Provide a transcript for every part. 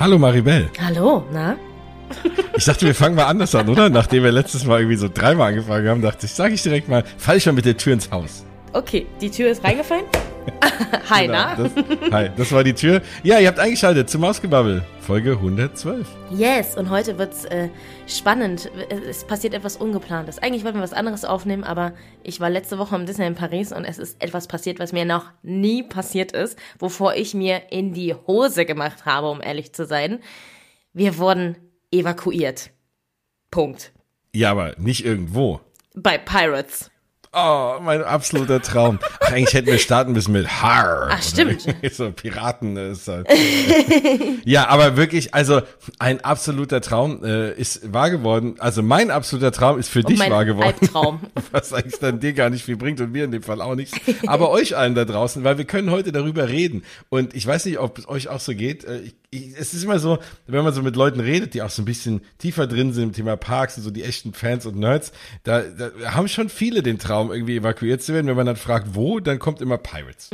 Hallo Maribel. Hallo, na? Ich dachte, wir fangen mal anders an, oder? Nachdem wir letztes Mal irgendwie so dreimal angefangen haben, dachte ich, sage ich direkt mal, fall ich mal mit der Tür ins Haus. Okay, die Tür ist reingefallen. Hi, Genau, na? Das, hi, das war die Tür. Ja, ihr habt eingeschaltet zum Mausgebabbel, Folge 112. Yes, und heute wird's äh, spannend. Es passiert etwas Ungeplantes. Eigentlich wollten wir was anderes aufnehmen, aber ich war letzte Woche im Disney in Paris und es ist etwas passiert, was mir noch nie passiert ist, wovor ich mir in die Hose gemacht habe, um ehrlich zu sein. Wir wurden evakuiert. Punkt. Ja, aber nicht irgendwo. Bei Pirates. Oh, mein absoluter Traum. Ach, eigentlich hätten wir starten müssen mit Har. Ach, stimmt. So Piraten ist halt. ja, aber wirklich, also ein absoluter Traum äh, ist wahr geworden. Also mein absoluter Traum ist für Und dich wahr geworden. Albtraum. Was eigentlich dann dir gar nicht viel bringt und mir in dem Fall auch nichts. Aber euch allen da draußen, weil wir können heute darüber reden. Und ich weiß nicht, ob es euch auch so geht. Äh, Ich, ich, es ist immer so, wenn man so mit Leuten redet, die auch so ein bisschen tiefer drin sind im Thema Parks und so die echten Fans und Nerds, da, da haben schon viele den Traum, irgendwie evakuiert zu werden. Wenn man dann fragt, wo, dann kommt immer Pirates.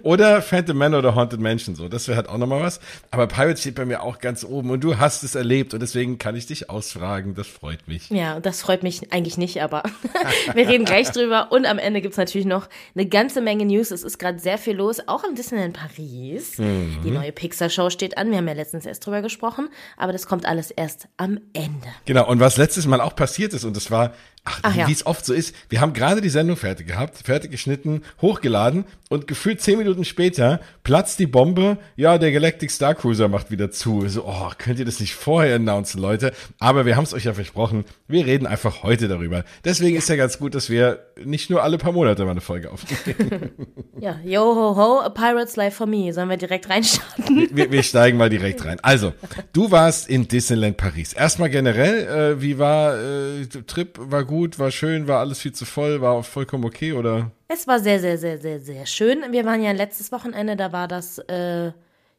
oder Phantom Man oder Haunted Mansion, so. Das wäre halt auch nochmal was. Aber Pirates steht bei mir auch ganz oben und du hast es erlebt und deswegen kann ich dich ausfragen. Das freut mich. Ja, das freut mich eigentlich nicht, aber wir reden gleich drüber. Und am Ende gibt's natürlich noch eine ganze Menge News. Es ist gerade sehr viel los, auch im Disneyland Paris. Die neue Pixar-Show steht an. Wir haben ja letztens erst drüber gesprochen, aber das kommt alles erst am Ende. Genau, und was letztes Mal auch passiert ist, und das war, ach, Ach wie ja. es oft so ist, wir haben gerade die Sendung fertig gehabt, fertig geschnitten, hochgeladen und gefühlt zehn Minuten später platzt die Bombe, ja, der Galactic Star Cruiser macht wieder zu. So, oh, könnt ihr das nicht vorher announcen, Leute? Aber wir haben es euch ja versprochen, wir reden einfach heute darüber. Deswegen ist ja ganz gut, dass wir nicht nur alle paar Monate mal eine Folge aufnehmen. Ja, yo ho ho, a Pirate's Life for Me. Sollen wir direkt reinstarten? wir, wir steigen mal direkt rein. Also, du warst in Disneyland Paris. Erstmal generell, äh, wie war äh, Trip? War gut, war schön, war alles viel zu voll, war vollkommen okay oder? Es war sehr, sehr, sehr, sehr, sehr schön. Wir waren ja letztes Wochenende, da war das, äh,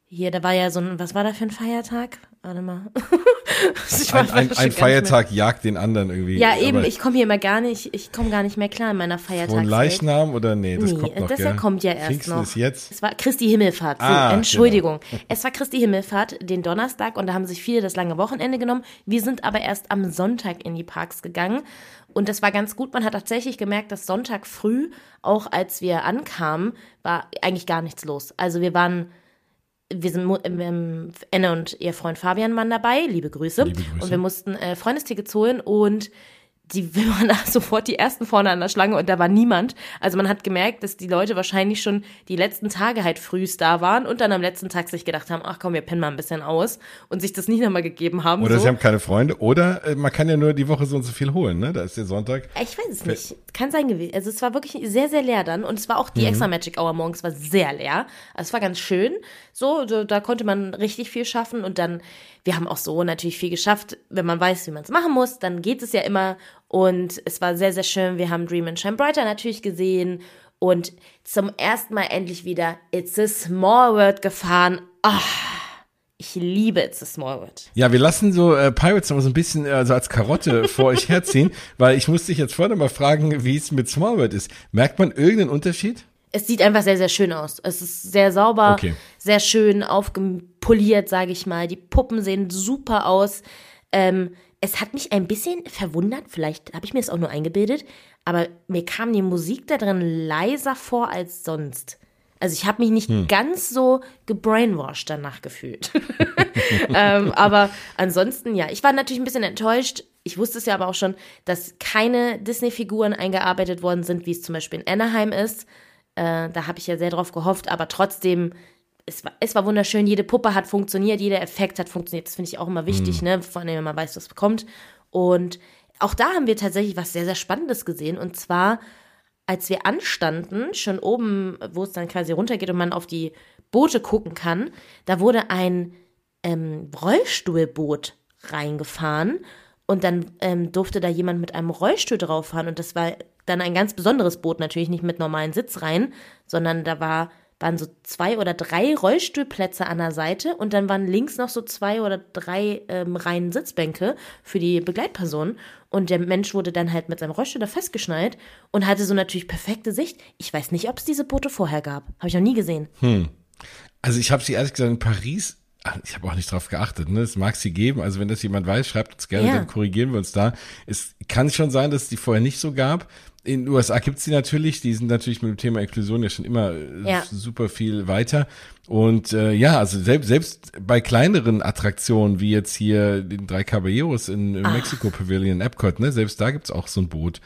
hier, da war ja so ein, was war da für ein Feiertag? Warte mal. Ein, ein, ein. Feiertag jagt den anderen irgendwie. Ja, eben, Aber ich komme hier immer gar nicht, ich komme gar nicht mehr klar in meiner Feiertagswelt. Frohen Leichnam oder nee, das Nee, kommt noch, das gell? kommt ja erst Pfingsten noch. ist jetzt. Es war Christi Himmelfahrt. So, Ah, Entschuldigung. Es war Christi Himmelfahrt den Donnerstag und da haben sich viele das lange Wochenende genommen. Wir sind aber erst am Sonntag in die Parks gegangen und das war ganz gut. Man hat tatsächlich gemerkt, dass Sonntag früh, auch als wir ankamen, war eigentlich gar nichts los. Also wir waren wir sind mu- ähm, Anne und ihr Freund Fabian waren dabei, liebe Grüße. Liebe Grüße. Und wir mussten äh, Freundestickets holen und die, wir waren da sofort die ersten vorne an der Schlange und da war niemand. Also man hat gemerkt, dass die Leute wahrscheinlich schon die letzten Tage halt frühst da waren und dann am letzten Tag sich gedacht haben, ach komm, wir pennen mal ein bisschen aus und sich das nicht nochmal gegeben haben. Oder so. sie haben keine Freunde. Oder äh, man kann ja nur die Woche so und so viel holen, ne? Da ist der Sonntag. Ich weiß es nicht. Kann sein gewesen. Also es war wirklich sehr, sehr leer dann. Und es war auch die extra Magic Hour morgens war sehr leer. Also es war ganz schön. So, so, da konnte man richtig viel schaffen. Und dann, wir haben auch so natürlich viel geschafft. Wenn man weiß, wie man es machen muss, dann geht es ja immer. Und es war sehr, sehr schön. Wir haben Dream and Shine Brighter natürlich gesehen. Und zum ersten Mal endlich wieder It's a Small World gefahren. Ah, ich liebe It's a Small World. Ja, wir lassen so äh, Pirates noch so ein bisschen äh, so als Karotte vor euch herziehen, weil ich musste dich jetzt vorne mal fragen, wie es mit Small World ist. Merkt man irgendeinen Unterschied? Es sieht einfach sehr, sehr schön aus. Es ist sehr sauber, Okay. sehr schön aufgepoliert, sage ich mal. Die Puppen sehen super aus. Ähm, es hat mich ein bisschen verwundert, vielleicht habe ich mir es auch nur eingebildet, aber mir kam die Musik da drin leiser vor als sonst. Also ich habe mich nicht Hm. ganz so gebrainwashed danach gefühlt. ähm, aber ansonsten, ja, ich war natürlich ein bisschen enttäuscht. Ich wusste es ja aber auch schon, dass keine Disney-Figuren eingearbeitet worden sind, wie es zum Beispiel in Anaheim ist. Äh, da habe ich ja sehr drauf gehofft, aber trotzdem, es war, es war wunderschön. Jede Puppe hat funktioniert, jeder Effekt hat funktioniert. Das finde ich auch immer wichtig, ne? Vor allem, wenn man weiß, was kommt. Und auch da haben wir tatsächlich was sehr, sehr Spannendes gesehen. Und zwar, als wir anstanden, schon oben, wo es dann quasi runtergeht und man auf die Boote gucken kann, da wurde ein ähm, Rollstuhlboot reingefahren und dann ähm, durfte da jemand mit einem Rollstuhl drauf fahren und das war dann ein ganz besonderes Boot, natürlich nicht mit normalen Sitzreihen, sondern da war, waren so zwei oder drei Rollstuhlplätze an der Seite und dann waren links noch so zwei oder drei ähm, Reihen Sitzbänke für die Begleitpersonen und der Mensch wurde dann halt mit seinem Rollstuhl da festgeschnallt und hatte so natürlich perfekte Sicht. Ich weiß nicht, ob es diese Boote vorher gab. Habe ich noch nie gesehen. Also ich habe sie ehrlich gesagt in Paris ach, ich habe auch nicht drauf geachtet, ne? Es mag sie geben. Also wenn das jemand weiß, schreibt uns gerne, Ja. dann korrigieren wir uns da. Es kann schon sein, dass es die vorher nicht so gab. In den USA gibt's die natürlich, die sind natürlich mit dem Thema Inklusion ja schon immer äh, Ja. super viel weiter. Und äh, ja, also selbst, selbst bei kleineren Attraktionen, wie jetzt hier den drei Caballeros in, im Mexiko Pavilion Epcot, ne, selbst da gibt's auch so ein Boot.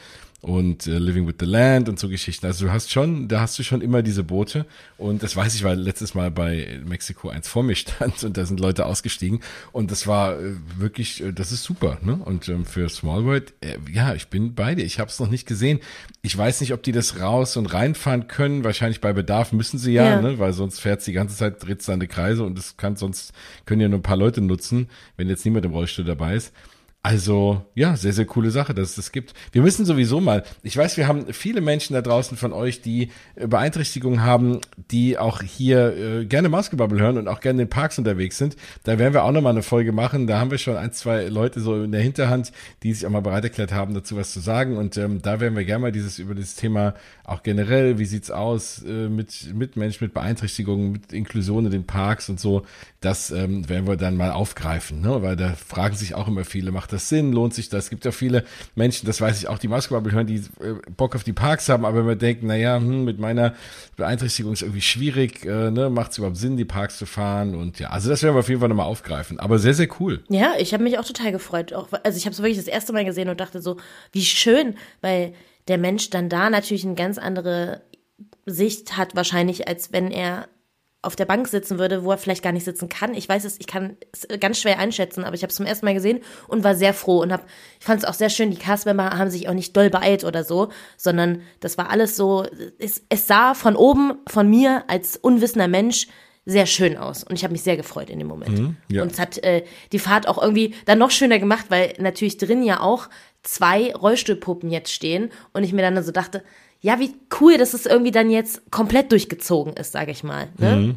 Und äh, Living with the Land und so Geschichten. Also du hast schon, da hast du schon immer diese Boote. Und das weiß ich, weil letztes Mal bei Mexiko eins vor mir stand und da sind Leute ausgestiegen. Und das war äh, wirklich, äh, das ist super. Ne? Und ähm, für Small World, äh, ja, ich bin bei dir. Ich habe es noch nicht gesehen. Ich weiß nicht, ob die das raus und reinfahren können. Wahrscheinlich bei Bedarf müssen sie ja, Ja. ne? weil sonst fährt's die ganze Zeit, dreht seine Kreise und das kann sonst, können ja nur ein paar Leute nutzen, wenn jetzt niemand im Rollstuhl dabei ist. Also, ja, sehr, sehr coole Sache, dass es das gibt. Wir müssen sowieso mal, ich weiß, wir haben viele Menschen da draußen von euch, die äh, Beeinträchtigungen haben, die auch hier äh, gerne Mausgebabbel hören und auch gerne in den Parks unterwegs sind. Da werden wir auch nochmal eine Folge machen. Da haben wir schon ein, zwei Leute so in der Hinterhand, die sich auch mal bereit erklärt haben, dazu was zu sagen. Und ähm, da werden wir gerne mal dieses über das Thema auch generell, wie sieht's aus äh, mit, mit Menschen mit Beeinträchtigungen, mit Inklusion in den Parks und so, das ähm, werden wir dann mal aufgreifen, ne? weil da fragen sich auch immer viele, macht das Sinn, lohnt sich das? Es gibt ja viele Menschen, das weiß ich auch, die Maskebubble hören, die äh, Bock auf die Parks haben, aber immer denken, naja, hm, mit meiner Beeinträchtigung ist irgendwie schwierig, äh, ne? macht es überhaupt Sinn, die Parks zu fahren und ja, also das werden wir auf jeden Fall nochmal aufgreifen, aber sehr, sehr cool. Ja, ich habe mich auch total gefreut. Auch, also ich habe es wirklich das erste Mal gesehen und dachte so, wie schön, weil der Mensch dann da natürlich eine ganz andere Sicht hat wahrscheinlich, als wenn er auf der Bank sitzen würde, wo er vielleicht gar nicht sitzen kann. Ich weiß es, ich kann es ganz schwer einschätzen, aber ich habe es zum ersten Mal gesehen und war sehr froh und hab, ich fand es auch sehr schön. Die Castmember haben sich auch nicht doll beeilt oder so, sondern das war alles so. Es, es sah von oben von mir als unwissender Mensch sehr schön aus und ich habe mich sehr gefreut in dem Moment. ja. Und es hat äh, die Fahrt auch irgendwie dann noch schöner gemacht, weil natürlich drin ja auch zwei Rollstuhlpuppen jetzt stehen und ich mir dann so dachte, ja, wie cool, dass es irgendwie dann jetzt komplett durchgezogen ist, sage ich mal. Ne?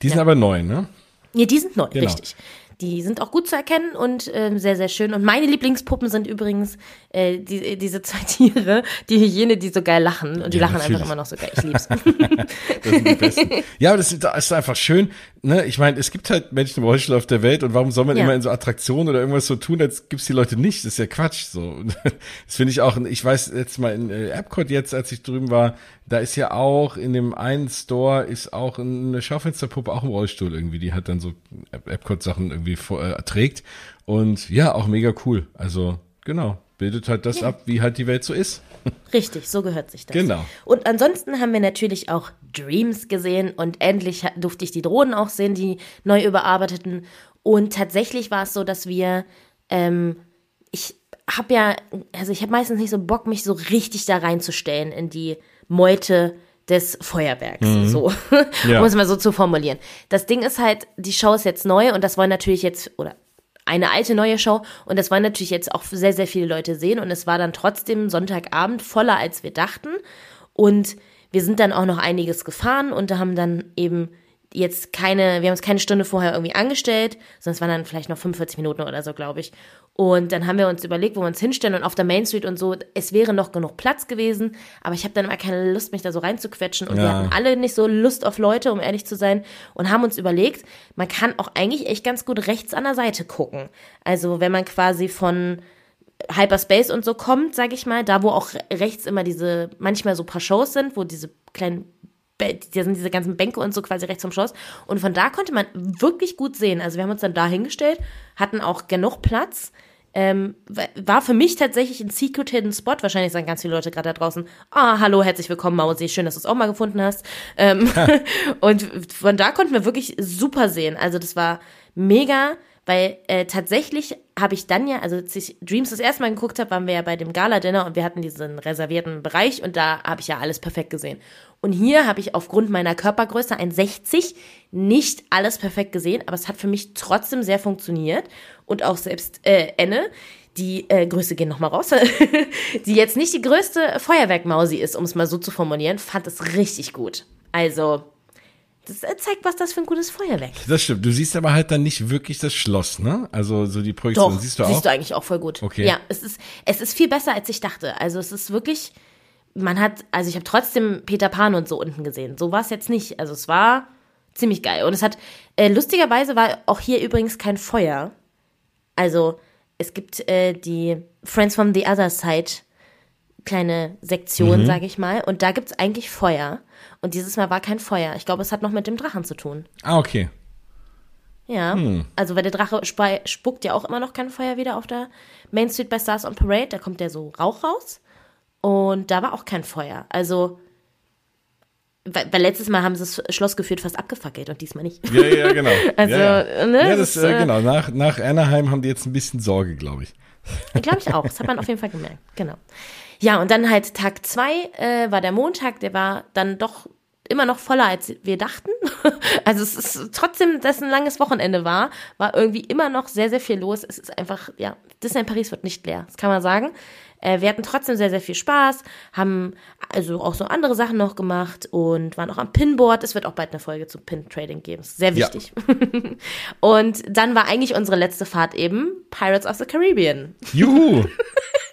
Die sind aber neu, ne? Ja, die sind neu, Genau. richtig. Die sind auch gut zu erkennen und ähm, sehr, sehr schön. Und meine Lieblingspuppen sind übrigens äh, die, diese zwei Tiere, die Hyäne, die so geil lachen. Und die Ja, lachen natürlich. einfach immer noch so geil. Ich lieb's. Das sind die besten. ja, aber das ist, das ist einfach schön. Ne? Ich meine, es gibt halt Menschen im Rollstuhl auf der Welt und warum soll man Ja. immer in so Attraktionen oder irgendwas so tun, als gibt's die Leute nicht? Das ist ja Quatsch. So, das finde ich auch. Ich weiß jetzt mal in äh, Epcot jetzt, als ich drüben war, da ist ja auch in dem einen Store ist auch eine Schaufensterpuppe auch im Rollstuhl irgendwie. Die hat dann so Epcot Sachen irgendwie vor, äh, trägt und ja, auch mega cool. Also genau, bildet halt das ab, wie halt die Welt so ist. Richtig, so gehört sich das. Genau. Und ansonsten haben wir natürlich auch Dreams gesehen und endlich durfte ich die Drohnen auch sehen, die neu überarbeiteten. Und tatsächlich war es so, dass wir, ähm, ich habe ja, also ich habe meistens nicht so Bock, mich so richtig da reinzustellen in die Meute des Feuerwerks, so, Ja. um es mal so zu formulieren. Das Ding ist halt, die Show ist jetzt neu und das wollen natürlich jetzt, oder eine alte neue Show und das wollen natürlich jetzt auch sehr, sehr viele Leute sehen und es war dann trotzdem Sonntagabend voller, als wir dachten und wir sind dann auch noch einiges gefahren und da haben dann eben jetzt keine, wir haben uns keine Stunde vorher irgendwie angestellt, sonst waren dann vielleicht noch 45 Minuten oder so, glaube ich. Und dann haben wir uns überlegt, wo wir uns hinstellen und auf der Main Street und so, es wäre noch genug Platz gewesen, aber ich habe dann immer keine Lust, mich da so reinzuquetschen und wir Ja. hatten alle nicht so Lust auf Leute, um ehrlich zu sein, und haben uns überlegt, man kann auch eigentlich echt ganz gut rechts an der Seite gucken. Also wenn man quasi von Hyperspace und so kommt, sag ich mal, da wo auch rechts immer diese, manchmal so paar Shows sind, wo diese kleinen, da sind diese ganzen Bänke und so quasi rechts vom Schloss. Und von da konnte man wirklich gut sehen. Also wir haben uns dann da hingestellt, hatten auch genug Platz. Ähm, wa- war für mich tatsächlich ein Secret Hidden Spot. Wahrscheinlich sagen ganz viele Leute gerade da draußen, ah, hallo, herzlich willkommen, Mausi, schön, dass du es auch mal gefunden hast. Ähm, und von da konnten wir wirklich super sehen. Also das war mega, weil äh, tatsächlich habe ich dann ja, also als ich Dreams das erste Mal geguckt habe, waren wir ja bei dem Gala-Dinner und wir hatten diesen reservierten Bereich und da habe ich ja alles perfekt gesehen. Und hier habe ich aufgrund meiner Körpergröße 1,60 nicht alles perfekt gesehen, aber es hat für mich trotzdem sehr funktioniert und auch selbst äh, Enne, die äh, Grüße gehen nochmal raus, die jetzt nicht die größte Feuerwerkmausi ist, um es mal so zu formulieren, fand es richtig gut. Also, das äh, zeigt, was das für ein gutes Feuerwerk ist. Das stimmt. Du siehst aber halt dann nicht wirklich das Schloss, ne? Also so die Projektion Doch, siehst du auch. eigentlich auch voll gut. Okay. Ja, es ist, es ist viel besser, als ich dachte. Also es ist wirklich, man hat, also ich habe trotzdem Peter Pan und so unten gesehen. So war es jetzt nicht. Also es war ziemlich geil. Und es hat, äh, lustigerweise war auch hier übrigens kein Feuer. Also, es gibt äh, die Friends from the Other Side kleine Sektion, mhm. sage ich mal. Und da gibt's eigentlich Feuer. Und dieses Mal war kein Feuer. Ich glaube, es hat noch mit dem Drachen zu tun. Ah, okay. Ja, hm. also weil der Drache spuckt ja auch immer noch kein Feuer wieder auf der Main Street bei Stars on Parade. Da kommt ja so Rauch raus. Und da war auch kein Feuer. Also weil, weil, letztes Mal haben sie das Schloss geführt fast abgefackelt und diesmal nicht. Ja, ja, genau. also, ja, ja. Ne, ja das, das äh, genau. Nach, nach Anaheim haben die jetzt ein bisschen Sorge, glaube ich. Glaube ich auch. Das hat man auf jeden Fall gemerkt. Genau. Ja, und dann halt Tag zwei äh, war der Montag, der war dann doch immer noch voller, als wir dachten. Also es ist trotzdem, dass ein langes Wochenende war, war irgendwie immer noch sehr, sehr viel los. Es ist einfach, ja, Disneyland Paris wird nicht leer, das kann man sagen. Äh, wir hatten trotzdem sehr, sehr viel Spaß, haben also auch so andere Sachen noch gemacht und waren auch am Pinboard. Es wird auch bald eine Folge zum Pin-Trading geben. Sehr wichtig. Ja. und dann war eigentlich unsere letzte Fahrt eben Pirates of the Caribbean. Juhu!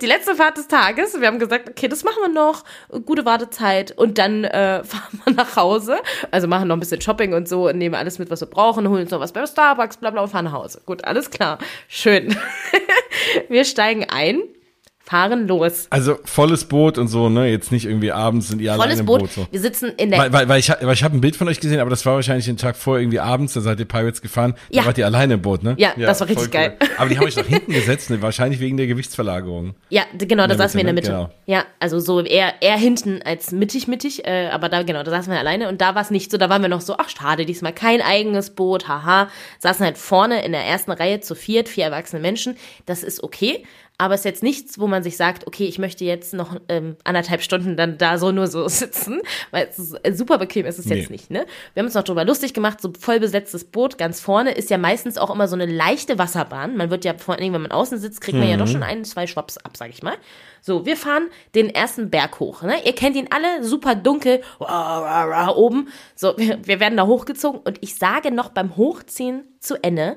die letzte Fahrt des Tages. Wir haben gesagt, okay, das machen wir noch, gute Wartezeit und dann äh, fahren wir nach Hause. Also machen noch ein bisschen Shopping und so, nehmen alles mit, was wir brauchen, holen uns noch was bei Starbucks, bla bla und fahren nach Hause. Gut, alles klar. Schön. wir steigen ein fahren los. Also volles Boot und so, ne? Jetzt nicht irgendwie abends sind ihr alle Volles im Boot. Boot. So. Wir sitzen in der. Weil, weil, weil ich, weil ich habe ein Bild von euch gesehen, aber das war wahrscheinlich den Tag vor irgendwie abends, da seid ihr Pirates gefahren. Ja. Da wart ihr alleine im Boot, ne? Ja, das war richtig geil. Aber die haben euch nach hinten gesetzt, ne? wahrscheinlich wegen der Gewichtsverlagerung. Ja, genau, da In saßen wir in der Mitte, ne? Ja, also so eher, eher hinten als mittig, mittig, äh, aber da, genau, da saßen wir alleine und da war es nicht so, da waren wir noch so, ach schade, diesmal kein eigenes Boot, haha. Saßen halt vorne in der ersten Reihe zu viert, vier erwachsene Menschen. Das ist okay, aber es ist jetzt nichts, wo man sich sagt, okay, ich möchte jetzt noch ähm, anderthalb Stunden dann da so nur so sitzen, weil es ist, äh, super bequem ist es Nee. jetzt nicht, ne? Wir haben uns noch drüber lustig gemacht, so voll besetztes Boot, ganz vorne ist ja meistens auch immer so eine leichte Wasserbahn. Man wird ja vor allen Dingen, wenn man außen sitzt, kriegt man ja doch schon ein, zwei Schwaps ab, sag ich mal. So, wir fahren den ersten Berg hoch, ne? Ihr kennt ihn alle, super dunkel, oben. So, wir, wir werden da hochgezogen und ich sage noch beim Hochziehen zu Ende,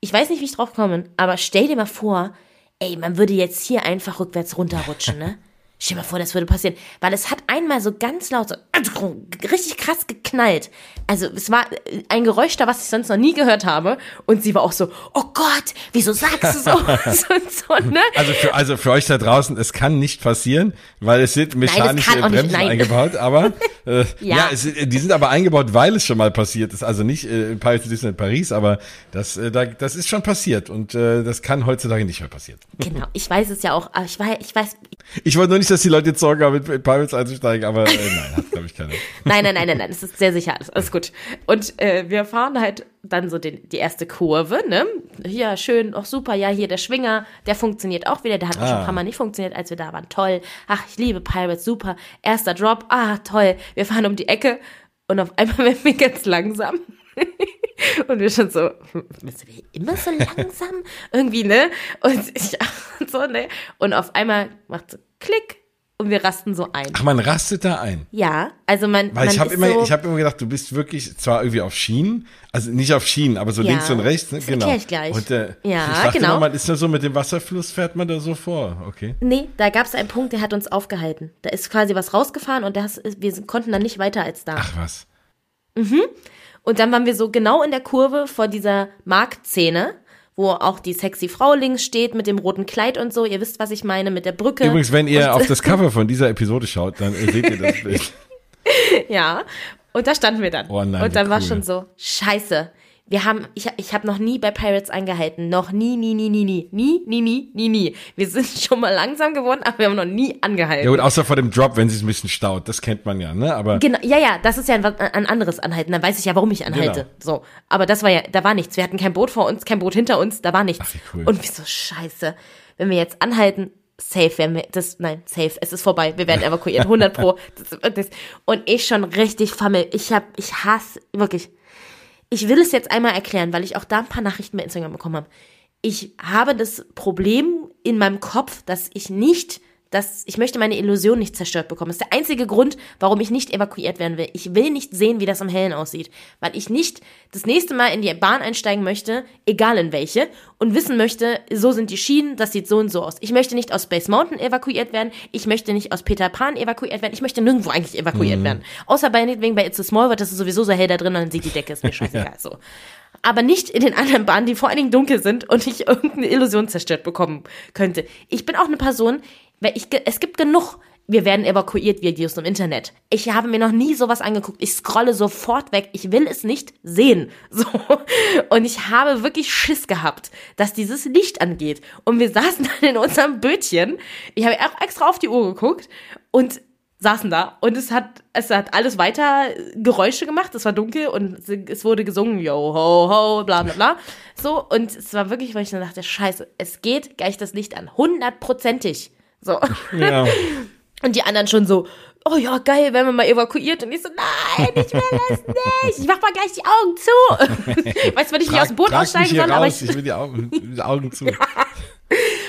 ich weiß nicht, wie ich drauf komme, aber stell dir mal vor, ey, man würde jetzt hier einfach rückwärts runterrutschen, ne? Stell dir mal vor, das würde passieren. Weil es hat einmal so ganz laut, so richtig krass geknallt. Also es war ein Geräusch da, was ich sonst noch nie gehört habe. Und sie war auch so, oh Gott, wieso sagst du so? so, so ne? Also für, also für euch da draußen, es kann nicht passieren, weil es sind mechanische nicht, Bremsen nein. eingebaut, aber äh, ja, Ja. es, die sind aber eingebaut, weil es schon mal passiert ist. Also nicht äh, in Paris, aber das, äh, da, das ist schon passiert und äh, das kann heutzutage nicht mehr passieren. Genau, ich weiß es ja auch, aber ich weiß, ich weiß, Ich wollte nur nicht, dass die Leute jetzt Sorge haben, mit, Pirates einzusteigen, aber äh, nein, hat glaube ich keiner. Nein, nein, nein, nein, nein, es ist sehr sicher, alles, alles gut. Und äh, wir fahren halt dann so den, die erste Kurve, ne? Ja, schön, auch super, ja, hier der Schwinger, der funktioniert auch wieder, der hat auch schon Ah. ein paar Mal nicht funktioniert, als wir da waren. Toll. Ach, ich liebe Pirates, super. Erster Drop, ah, toll. Wir fahren um die Ecke und auf einmal werden wir ganz langsam. Und wir schon so, müssen wir immer so langsam? Irgendwie, ne? Und ich und so, ne? Und auf einmal macht so Klick und wir rasten so ein. Ach, man rastet da ein. Ja, also man, Weil man ich habe immer, so, ich habe immer gedacht, du bist wirklich zwar irgendwie auf Schienen, also nicht auf Schienen, aber so Ja, links und rechts, ne? das genau. erklär ich gleich. Und, äh, Ja, ich dachte genau. immer, man ist nur so mit dem Wasserfluss fährt man da so vor, okay? Nee, da gab es einen Punkt, der hat uns aufgehalten. Da ist quasi was rausgefahren und das wir konnten dann nicht weiter als da. Ach was. Und dann waren wir so genau in der Kurve vor dieser Marktszene, wo auch die sexy Frau links steht mit dem roten Kleid und so. Ihr wisst, was ich meine, mit der Brücke. Übrigens, wenn ihr und, auf das Cover von dieser Episode schaut, dann seht ihr das Bild. Ja, und da standen wir dann. Oh nein, und dann wie war cool. schon so, scheiße. Wir haben, ich, ich habe noch nie bei Pirates angehalten. Noch nie, nie, nie, nie, nie. Nie, nie, nie, nie, nie. Wir sind schon mal langsam geworden, aber wir haben noch nie angehalten. Ja gut, außer vor dem Drop, wenn sie es ein bisschen staut, das kennt man ja, ne? Aber Genau, ja, ja, das ist ja ein, ein anderes Anhalten. Dann weiß ich ja, warum ich anhalte. Genau. So, aber das war ja, da war nichts. Wir hatten kein Boot vor uns, kein Boot hinter uns, da war nichts. Ach, wie cool. Und wie so scheiße, wenn wir jetzt anhalten, safe werden wir, das, nein, safe, es ist vorbei, wir werden evakuiert, 100 pro. Das, das, und ich schon richtig fammel. Ich hab, ich hasse, wirklich. Ich will es jetzt einmal erklären, weil ich auch da ein paar Nachrichten bei Instagram bekommen habe. Ich habe das Problem in meinem Kopf, dass ich nicht dass ich möchte meine Illusion nicht zerstört bekommen. Das ist der einzige Grund, warum ich nicht evakuiert werden will. Ich will nicht sehen, wie das am Hellen aussieht, weil ich nicht das nächste Mal in die Bahn einsteigen möchte, egal in welche, und wissen möchte, so sind die Schienen, das sieht so und so aus. Ich möchte nicht aus Space Mountain evakuiert werden, ich möchte nicht aus Peter Pan evakuiert werden, ich möchte nirgendwo eigentlich evakuiert mhm. werden. Außer bei, wegen bei It's a Small World, das ist sowieso so hell da drin, dann sieht die Decke, ist mir scheißegal, ja. so aber nicht in den anderen Bahnen, die vor allen Dingen dunkel sind und ich irgendeine Illusion zerstört bekommen könnte. Ich bin auch eine Person, ich, es gibt genug, wir werden evakuiert Videos im Internet. Ich habe mir noch nie sowas angeguckt. Ich scrolle sofort weg. Ich will es nicht sehen. So. Und ich habe wirklich Schiss gehabt, dass dieses Licht angeht. Und wir saßen dann in unserem Bötchen. Ich habe auch extra auf die Uhr geguckt und saßen da und es hat, es hat alles weiter Geräusche gemacht, es war dunkel und es wurde gesungen, yo, ho, ho, bla, bla, bla. So, und es war wirklich, weil ich dann dachte, scheiße, es geht gleich das Licht an, hundertprozentig. So. Ja. Und die anderen schon so, oh ja, geil, wenn man mal evakuiert. Und ich so, nein, ich will das nicht. Ich mach mal gleich die Augen zu. weißt du, wenn ich nicht aus dem Boot aussteigen soll, aber ich, ich will die Augen, die Augen zu. Ja.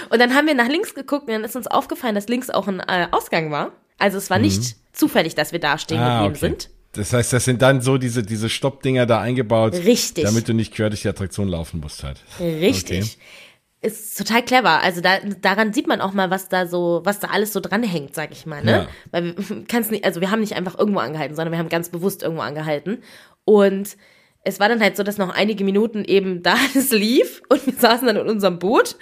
Und dann haben wir nach links geguckt und dann ist uns aufgefallen, dass links auch ein äh, Ausgang war. Also es war nicht mhm. zufällig, dass wir da stehen ah, geblieben okay. sind. Das heißt, das sind dann so diese, diese Stoppdinger da eingebaut. Richtig. Damit du nicht quer durch die Attraktion laufen musst halt. Richtig. Okay. Ist total clever. Also da, daran sieht man auch mal, was da so, was da alles so dranhängt, sag ich mal, ne? Ja. Weil wir kann's nicht, also wir haben nicht einfach irgendwo angehalten, sondern wir haben ganz bewusst irgendwo angehalten. Und es war dann halt so, dass noch einige Minuten eben da alles lief und wir saßen dann in unserem Boot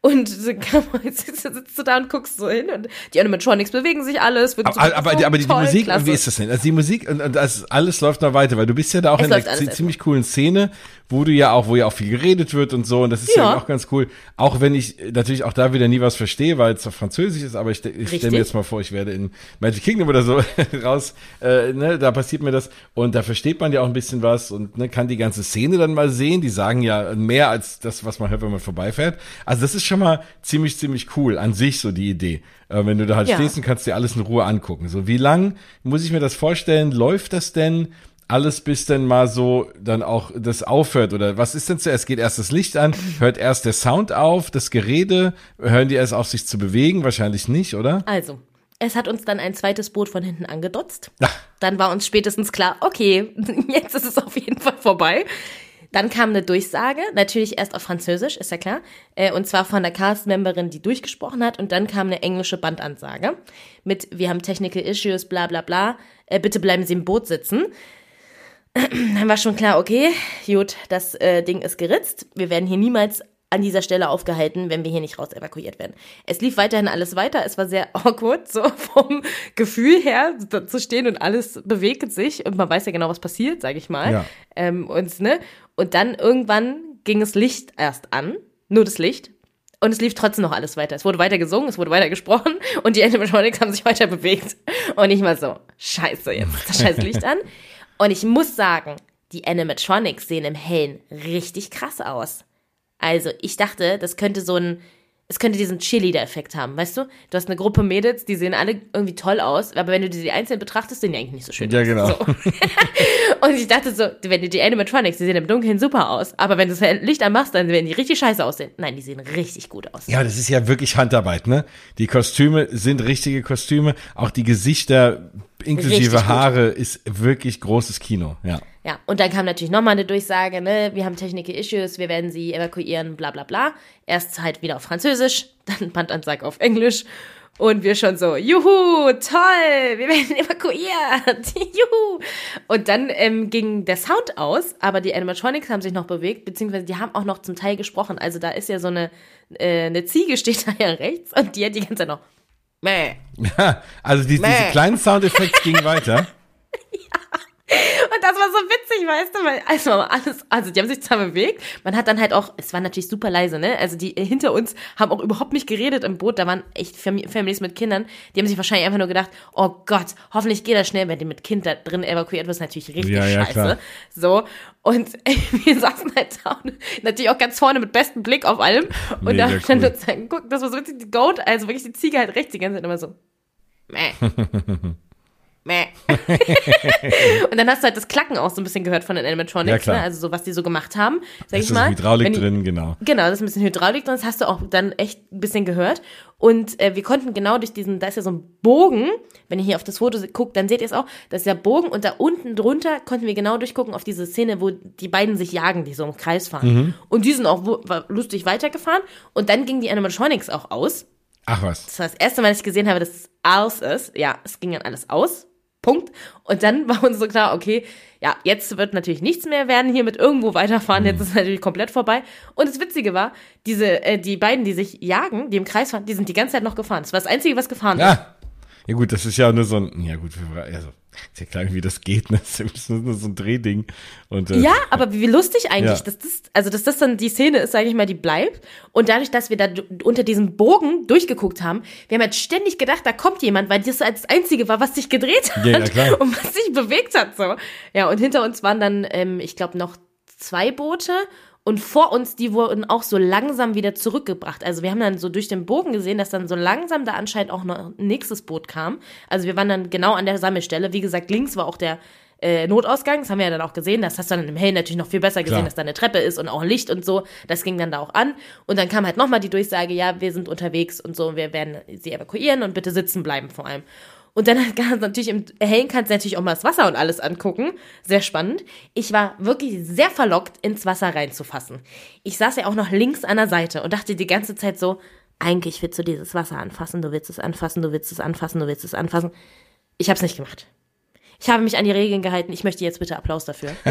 und sitzt du da und guckst so hin und die Animatronics bewegen sich alles. Wird aber, so, aber, aber, die, toll, die Musik, klasse. wie ist das denn? Also die Musik und, und das alles läuft noch weiter, weil du bist ja da auch es in einer ziemlich coolen Szene, wo du ja auch, wo ja auch viel geredet wird und so und das ist ja, ja auch ganz cool. Auch wenn ich natürlich auch da wieder nie was verstehe, weil es auf Französisch ist, aber ich, ich stelle mir jetzt mal vor, ich werde in Magic Kingdom oder so raus, äh, ne, da passiert mir das und da versteht man ja auch ein bisschen was und ne, kann die ganze Szene dann mal sehen. Die sagen ja mehr als das, was man hört, wenn man vorbeifährt. Also das ist schon mal ziemlich, ziemlich cool an sich so die Idee. Äh, wenn du da halt ja. stehst und kannst dir alles in Ruhe angucken. So, wie lang muss ich mir das vorstellen? Läuft das denn? Alles bis denn mal so dann auch das aufhört oder was ist denn zuerst? Geht erst das Licht an, hört erst der Sound auf, das Gerede, hören die erst auf sich zu bewegen? Wahrscheinlich nicht, oder? Also, es hat uns dann ein zweites Boot von hinten angedotzt. Ach. Dann war uns spätestens klar, okay, jetzt ist es auf jeden Fall vorbei. Dann kam eine Durchsage, natürlich erst auf Französisch, ist ja klar, äh, und zwar von der Cast-Memberin, die durchgesprochen hat, und dann kam eine englische Bandansage mit, wir haben Technical Issues, bla bla bla, äh, bitte bleiben Sie im Boot sitzen. Dann war schon klar, okay, gut, das äh, Ding ist geritzt, wir werden hier niemals an dieser Stelle aufgehalten, wenn wir hier nicht raus evakuiert werden. Es lief weiterhin alles weiter. Es war sehr awkward, so vom Gefühl her zu stehen und alles bewegt sich und man weiß ja genau, was passiert, sage ich mal. Ja. Ähm, und, ne? und dann irgendwann ging das Licht erst an, nur das Licht. Und es lief trotzdem noch alles weiter. Es wurde weiter gesungen, es wurde weiter gesprochen und die Animatronics haben sich weiter bewegt. Und ich mal so, scheiße, jetzt ist das scheiß Licht an. Und ich muss sagen, die Animatronics sehen im Hellen richtig krass aus. Also, ich dachte, das könnte so ein, es könnte diesen Cheerleader-Effekt haben, weißt du? Du hast eine Gruppe Mädels, die sehen alle irgendwie toll aus, aber wenn du die einzeln betrachtest, sehen die eigentlich nicht so schön ja, aus. Ja, genau. So. und ich dachte so, wenn du die Animatronics, die sehen im Dunkeln super aus, aber wenn du das Licht anmachst, dann werden die richtig scheiße aussehen. Nein, die sehen richtig gut aus. Ja, das ist ja wirklich Handarbeit, ne? Die Kostüme sind richtige Kostüme, auch die Gesichter inklusive Haare ist wirklich großes Kino, ja. Ja, und dann kam natürlich nochmal eine Durchsage, ne, wir haben Technical Issues, wir werden sie evakuieren, bla bla bla. Erst halt wieder auf Französisch, dann Bandansage auf Englisch. Und wir schon so, juhu, toll, wir werden evakuiert, juhu. Und dann ähm, ging der Sound aus, aber die Animatronics haben sich noch bewegt, beziehungsweise die haben auch noch zum Teil gesprochen. Also da ist ja so eine, äh, eine Ziege steht da ja rechts und die hat die ganze Zeit noch. Ja, also die, diese kleinen Soundeffekte gingen weiter. Und das war so witzig, weißt du, weil also alles, also die haben sich zwar bewegt, man hat dann halt auch, es war natürlich super leise, ne? Also die hinter uns haben auch überhaupt nicht geredet im Boot, da waren echt Families mit Kindern, die haben sich wahrscheinlich einfach nur gedacht, oh Gott, hoffentlich geht das schnell, wenn die mit Kind da drin evakuiert wird, ist natürlich richtig ja, ja, scheiße. Klar. So. Und ey, wir saßen halt da und natürlich auch ganz vorne mit bestem Blick auf allem. Und da cool. dann sozusagen, guck, das war so richtig die Goat, also wirklich die Ziege halt rechts die ganze Zeit immer so. Mäh. Meh. und dann hast du halt das Klacken auch so ein bisschen gehört von den Ja, Animatronics, klar. ne? also so was die so gemacht haben, sag Da ich ist mal. das Hydraulik Wenn die- drin, genau. Genau, das ist ein bisschen Hydraulik drin, das hast du auch dann echt ein bisschen gehört. Und äh, wir konnten genau durch diesen, da ist ja so ein Bogen, wenn ihr hier auf das Foto guckt, dann seht ihr es auch, das ist der Bogen und da unten drunter konnten wir genau durchgucken auf diese Szene, wo die beiden sich jagen, die so im Kreis fahren. Mhm. Und die sind auch lustig weitergefahren und dann ging die Animatronics auch aus. Ach was. Das war das erste Mal, dass ich gesehen habe, dass es aus ist. Ja, es ging dann alles aus. Punkt. Und dann war uns so klar, okay, ja, jetzt wird natürlich nichts mehr werden hier mit irgendwo weiterfahren. Jetzt ist es natürlich komplett vorbei. Und das Witzige war, diese, äh, die beiden, die sich jagen, die im Kreis fahren, die sind die ganze Zeit noch gefahren. Das war das Einzige, was gefahren ist. Ja. Gut, das ist ja nur so ein, ja gut, also, ist ja klar, wie das geht, ne? Das ist nur so ein Drehding. Und, äh, Ja, aber wie lustig eigentlich, Ja. dass das, also dass das dann die Szene ist, sage ich mal, die bleibt. Und dadurch, dass wir da unter diesem Bogen durchgeguckt haben, wir haben halt ständig gedacht, da kommt jemand, weil das als Einzige war, was sich gedreht hat Ja, ja, klar. und was sich bewegt hat. So. Ja, und hinter uns waren dann, ähm, ich glaube, noch zwei Boote. Und vor uns, die wurden auch so langsam wieder zurückgebracht. Also wir haben dann so durch den Bogen gesehen, dass dann so langsam da anscheinend auch noch ein nächstes Boot kam. Also wir waren dann genau an der Sammelstelle. Wie gesagt, links war auch der äh, Notausgang. Das haben wir ja dann auch gesehen. Das hast du dann im Hellen natürlich noch viel besser gesehen, Klar. dass da eine Treppe ist und auch Licht und so. Das ging dann da auch an. Und dann kam halt nochmal die Durchsage, ja, wir sind unterwegs und so, wir werden sie evakuieren und bitte sitzen bleiben vor allem. Und dann kannst du natürlich im Hellen kannst du natürlich auch mal das Wasser und alles angucken. Sehr spannend. Ich war wirklich sehr verlockt, ins Wasser reinzufassen. Ich saß ja auch noch links an der Seite und dachte die ganze Zeit so, eigentlich willst du dieses Wasser anfassen, du willst es anfassen, du willst es anfassen, du willst es anfassen. Ich habe es nicht gemacht. Ich habe mich an die Regeln gehalten. Ich möchte jetzt bitte Applaus dafür,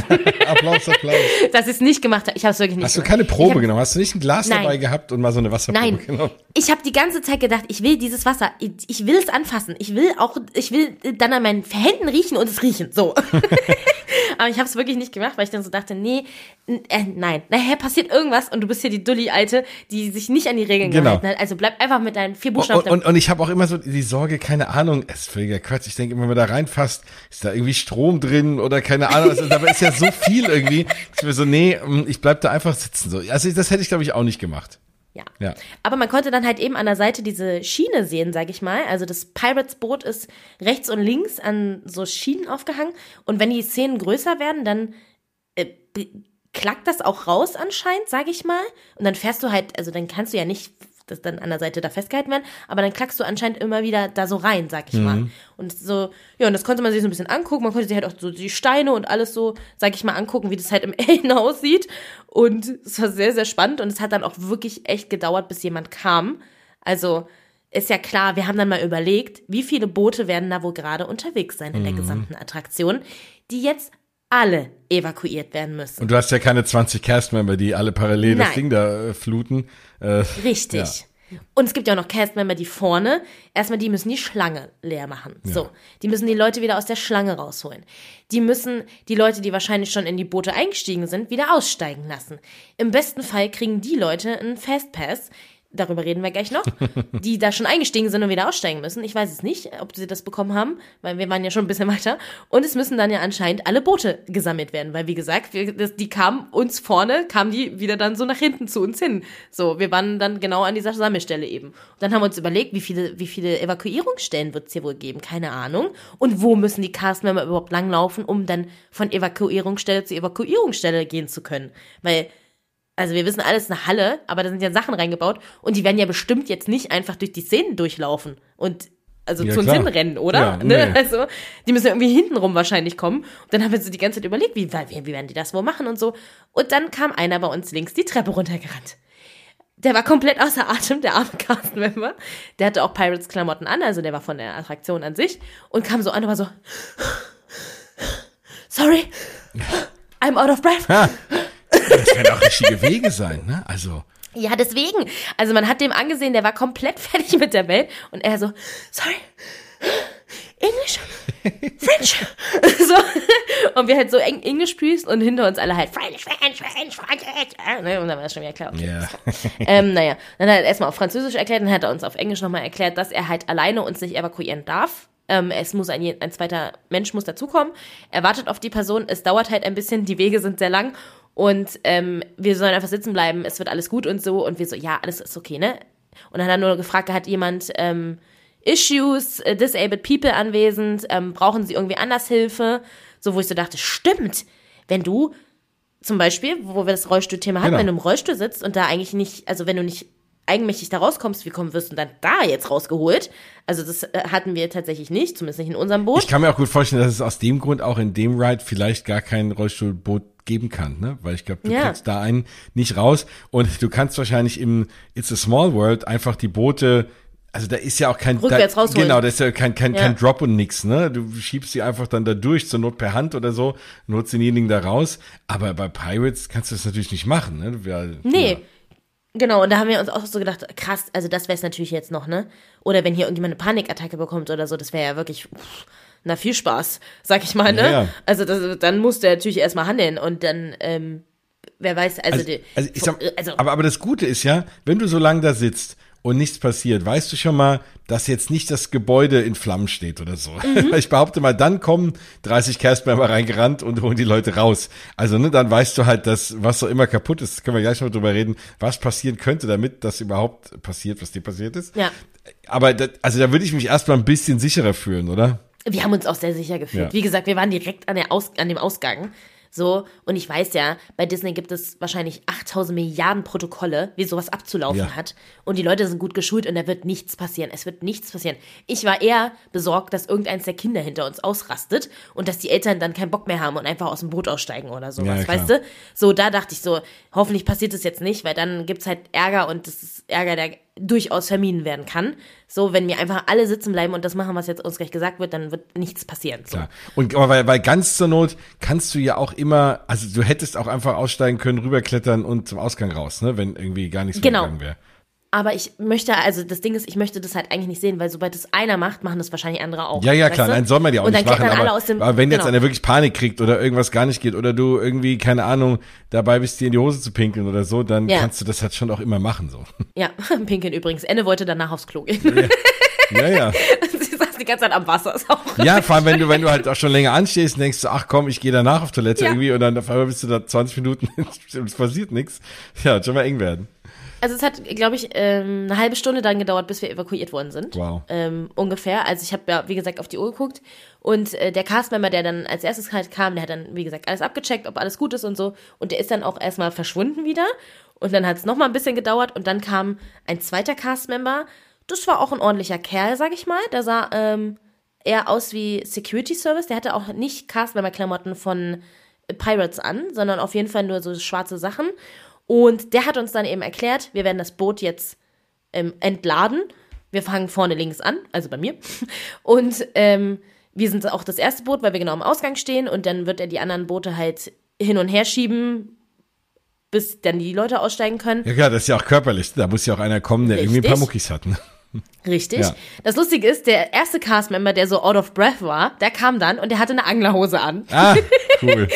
Applaus, Applaus. dass ich es nicht gemacht habe. Ich habe es wirklich nicht Hast du gemacht. keine Probe hab- genommen? Hast du nicht ein Glas Nein. dabei gehabt und mal so eine Wasserprobe Nein, genommen? ich habe die ganze Zeit gedacht, ich will dieses Wasser, ich, ich will es anfassen, ich will auch, ich will dann an meinen Händen riechen und es riechen, so. Aber ich habe es wirklich nicht gemacht, weil ich dann so dachte, nee, äh, nein, nachher passiert irgendwas und du bist hier die Dulli-Alte, die sich nicht an die Regeln Genau. gehalten hat. Also bleib einfach mit deinen vier Buchstaben. Und, und, und ich habe auch immer so die Sorge, keine Ahnung, es ist völliger Quatsch. Ich denke immer, wenn man da reinfasst, ist da irgendwie Strom drin oder keine Ahnung. Also, dabei ist ja so viel irgendwie. Ich mir so, nee, mm, ich bleib da einfach sitzen. So. Also das hätte ich, glaube ich, auch nicht gemacht. Ja. Ja. Aber man konnte dann halt eben an der Seite diese Schiene sehen, sag ich mal. Also das Pirates-Boot ist rechts und links an so Schienen aufgehangen. Und wenn die Szenen größer werden, dann äh, klackt das auch raus anscheinend, sag ich mal. Und dann fährst du halt, also dann kannst du ja nicht das dann an der Seite da festgehalten werden, aber dann klackst du anscheinend immer wieder da so rein, sag ich mal. Und so, ja, und das konnte man sich so ein bisschen angucken. Man konnte sich halt auch so die Steine und alles so, sag ich mal, angucken, wie das halt im Ellen aussieht. Und es war sehr, sehr spannend und es hat dann auch wirklich echt gedauert, bis jemand kam. Also, ist ja klar, wir haben dann mal überlegt, wie viele Boote werden da wohl gerade unterwegs sein in der gesamten Attraktion, die jetzt alle evakuiert werden müssen. Und du hast ja keine 20 Castmember, die alle parallel das Nein. Ding da äh, fluten. Äh, Richtig. Und es gibt ja auch noch Castmember, die vorne, erstmal die müssen die Schlange leer machen. So. Die müssen die Leute wieder aus der Schlange rausholen. Die müssen die Leute, die wahrscheinlich schon in die Boote eingestiegen sind, wieder aussteigen lassen. Im besten Fall kriegen die Leute einen Fastpass. Darüber reden wir gleich noch, die da schon eingestiegen sind und wieder aussteigen müssen. Ich weiß es nicht, ob sie das bekommen haben, weil wir waren ja schon ein bisschen weiter. Und es müssen dann ja anscheinend alle Boote gesammelt werden, weil wie gesagt, wir, das, die kamen uns vorne, kamen die wieder dann so nach hinten zu uns hin. So, wir waren dann genau an dieser Sammelstelle eben. Und dann haben wir uns überlegt, wie viele, wie viele Evakuierungsstellen wird es hier wohl geben, keine Ahnung. Und wo müssen die Castmember überhaupt langlaufen, um dann von Evakuierungsstelle zu Evakuierungsstelle gehen zu können. Weil also wir wissen alles eine Halle, aber da sind ja Sachen reingebaut und die werden ja bestimmt jetzt nicht einfach durch die Szenen durchlaufen und also Ja, zu uns hinrennen, oder? Ja, ne? nee. Also die müssen ja irgendwie hintenrum wahrscheinlich kommen. Und dann haben wir so die ganze Zeit überlegt, wie, wie, wie werden die das wohl machen und so. Und dann kam einer bei uns links die Treppe runtergerannt. Der war komplett außer Atem, der arme Cast-Member. Der hatte auch Pirates-Klamotten an, also der war von der Attraktion an sich und kam so an und war so, sorry, I'm out of breath. Das werden auch richtige Wege sein, ne? Also, Ja, deswegen. Also man hat dem angesehen, der war komplett fertig mit der Welt und er so, sorry, English, French. so. Und wir halt so eng Englisch sprichst und hinter uns alle halt French, French, French, French. Ne? Und dann war das schon wieder klar. Okay, ja. ähm, naja, dann hat er erstmal auf Französisch erklärt, dann hat er uns auf Englisch nochmal erklärt, dass er halt alleine uns nicht evakuieren darf. Ähm, es muss ein, ein zweiter Mensch muss dazukommen. Er wartet auf die Person. Es dauert halt ein bisschen. Die Wege sind sehr lang. Und ähm, wir sollen einfach sitzen bleiben. Es wird alles gut und so. Und wir so, ja, alles ist okay, ne? Und dann hat er nur gefragt, hat jemand ähm, Issues, äh, disabled people anwesend, ähm, brauchen sie irgendwie anders Hilfe? So, wo ich so dachte, stimmt, wenn du zum Beispiel, wo wir das Rollstuhlthema hatten, Genau. wenn du im Rollstuhl sitzt und da eigentlich nicht, also wenn du nicht eigenmächtig da rauskommst, wie kommen wirst du dann da jetzt rausgeholt? Also das äh, hatten wir tatsächlich nicht, zumindest nicht in unserem Boot. Ich kann mir auch gut vorstellen, dass es aus dem Grund auch in dem Ride vielleicht gar kein Rollstuhlboot geben kann, ne? Weil ich glaube, du Ja. kriegst da einen nicht raus und du kannst wahrscheinlich im It's a Small World einfach die Boote also da ist ja auch kein Rückwärts da, rausholen. Genau, da ist ja kein kein, Ja. kein Drop und nix, ne? Du schiebst sie einfach dann da durch, zur Not per Hand oder so, holst denjenigen da raus. Aber bei Pirates kannst du das natürlich nicht machen, ne? Wär, Nee. Ja. Genau, und da haben wir uns auch so gedacht, krass, also das wäre es natürlich jetzt noch, ne? Oder wenn hier irgendjemand eine Panikattacke bekommt oder so, das wäre ja wirklich, pff, na viel Spaß, sag ich mal, ne? Ja, ja. Also das, dann musst du natürlich erstmal handeln und dann, ähm, wer weiß, also, Also, die, also, ich sag, also aber, aber das Gute ist ja, wenn du so lange da sitzt und nichts passiert, weißt du schon mal, dass jetzt nicht das Gebäude in Flammen steht oder so. Mhm. Ich behaupte mal, dann kommen 30 Castmember reingerannt und holen die Leute raus. Also, ne, dann weißt du halt, dass was so immer kaputt ist, können wir gleich noch drüber reden, was passieren könnte, damit das überhaupt passiert, was dir passiert ist. ja. Aber das, also da würde ich mich erstmal ein bisschen sicherer fühlen, oder? Wir haben uns auch sehr sicher gefühlt. Ja. Wie gesagt, wir waren direkt an, der Aus an dem Ausgang. So, und ich weiß ja, bei Disney gibt es wahrscheinlich 8000 Milliarden Protokolle, wie sowas abzulaufen Ja. hat. Und die Leute sind gut geschult und da wird nichts passieren. Es wird nichts passieren. Ich war eher besorgt, dass irgendeins der Kinder hinter uns ausrastet und dass die Eltern dann keinen Bock mehr haben und einfach aus dem Boot aussteigen oder sowas, Ja, weißt du? So, da dachte ich so, hoffentlich passiert das jetzt nicht, weil dann gibt's halt Ärger und das ist Ärger, der durchaus vermieden werden kann. So, wenn wir einfach alle sitzen bleiben und das machen, was jetzt uns gleich gesagt wird, dann wird nichts passieren. So. Klar. Und aber weil, weil ganz zur Not kannst du ja auch immer, also du hättest auch einfach aussteigen können, rüberklettern und zum Ausgang raus, ne, wenn irgendwie gar nichts mehr Genau. gegangen wäre. Aber ich möchte, also das Ding ist, ich möchte das halt eigentlich nicht sehen, weil sobald es einer macht, machen das wahrscheinlich andere auch. Ja, ja, weißt klar, du? nein, soll man ja auch und nicht dann machen, aber, aus dem, aber wenn jetzt genau. einer wirklich Panik kriegt oder irgendwas gar nicht geht oder du irgendwie, keine Ahnung, dabei bist, dir in die Hose zu pinkeln oder so, dann Ja. kannst du das halt schon auch immer machen, so. Ja, Pinkeln übrigens. Enne wollte danach aufs Klo gehen. Ja, ja. Sie saß die ganze Zeit am Wasser. Ist auch Ja, vor allem, wenn du, wenn du halt auch schon länger anstehst und denkst, ach komm, ich gehe danach auf Toilette Ja. irgendwie und dann auf einmal bist du da 20 Minuten und es passiert nichts. Ja, schon mal eng werden. Also es hat, glaube ich, ähm, eine halbe Stunde dann gedauert, bis wir evakuiert worden sind. Wow. Ähm, ungefähr. Also ich habe ja, wie gesagt, auf die Uhr geguckt. Und äh, der Castmember, der dann als erstes halt kam, der hat dann, wie gesagt, alles abgecheckt, ob alles gut ist und so. Und der ist dann auch erstmal verschwunden wieder. Und dann hat es nochmal ein bisschen gedauert. Und dann kam ein zweiter Castmember. Das war auch ein ordentlicher Kerl, sag ich mal. Der sah ähm, eher aus wie Security Service. Der hatte auch nicht Castmember-Klamotten von Pirates an, sondern auf jeden Fall nur so schwarze Sachen. Und der hat uns dann eben erklärt, wir werden das Boot jetzt ähm, entladen. Wir fangen vorne links an, also bei mir. Und ähm, wir sind auch das erste Boot, weil wir genau am Ausgang stehen. Und dann wird er die anderen Boote halt hin und her schieben, bis dann die Leute aussteigen können. Ja klar, das ist ja auch körperlich. Da muss ja auch einer kommen, der irgendwie ein paar Richtig. Muckis hat. Ne? Richtig. Ja. Das Lustige ist, der erste Castmember, der so out of breath war, der kam dann und der hatte eine Anglerhose an. Ah, cool.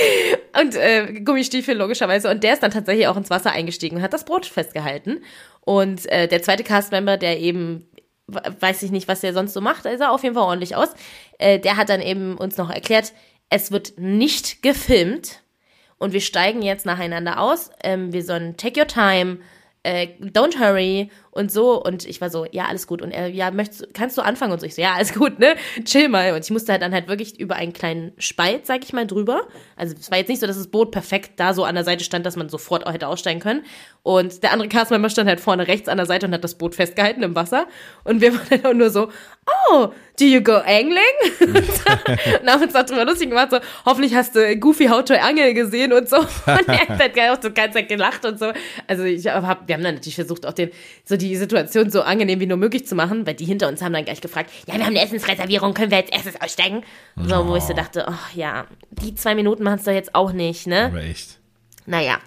Und äh, Gummistiefel logischerweise. Und der ist dann tatsächlich auch ins Wasser eingestiegen und hat das Brot festgehalten. Und äh, der zweite Castmember, der eben, weiß ich nicht, was der sonst so macht, der sah auf jeden Fall ordentlich aus, äh, der hat dann eben uns noch erklärt, es wird nicht gefilmt und wir steigen jetzt nacheinander aus. Ähm, wir sollen take your time, äh, don't hurry und so. Und ich war so, ja, alles gut. Und er, ja, möchtest, kannst du anfangen? Und so, ich so, ja, alles gut, ne? Chill mal. Und ich musste halt dann halt wirklich über einen kleinen Spalt, sag ich mal, drüber. Also es war jetzt nicht so, dass das Boot perfekt da so an der Seite stand, dass man sofort auch hätte aussteigen können. Und der andere Castmember stand halt vorne rechts an der Seite und hat das Boot festgehalten im Wasser. Und wir waren dann auch nur so, oh, do you go angling? und haben uns auch drüber lustig gemacht, so, hoffentlich hast du Goofy How to Angel gesehen und so. Und er hat halt auch so Zeit gelacht und so. Also ich hab, wir haben dann natürlich versucht, auch den, so die Situation so angenehm wie nur möglich zu machen, weil die hinter uns haben dann gleich gefragt, ja, wir haben eine Essensreservierung, können wir als erstes aussteigen? So, wo ich so dachte, oh ja, die zwei Minuten machen es doch jetzt auch nicht, ne? Aber echt. Naja.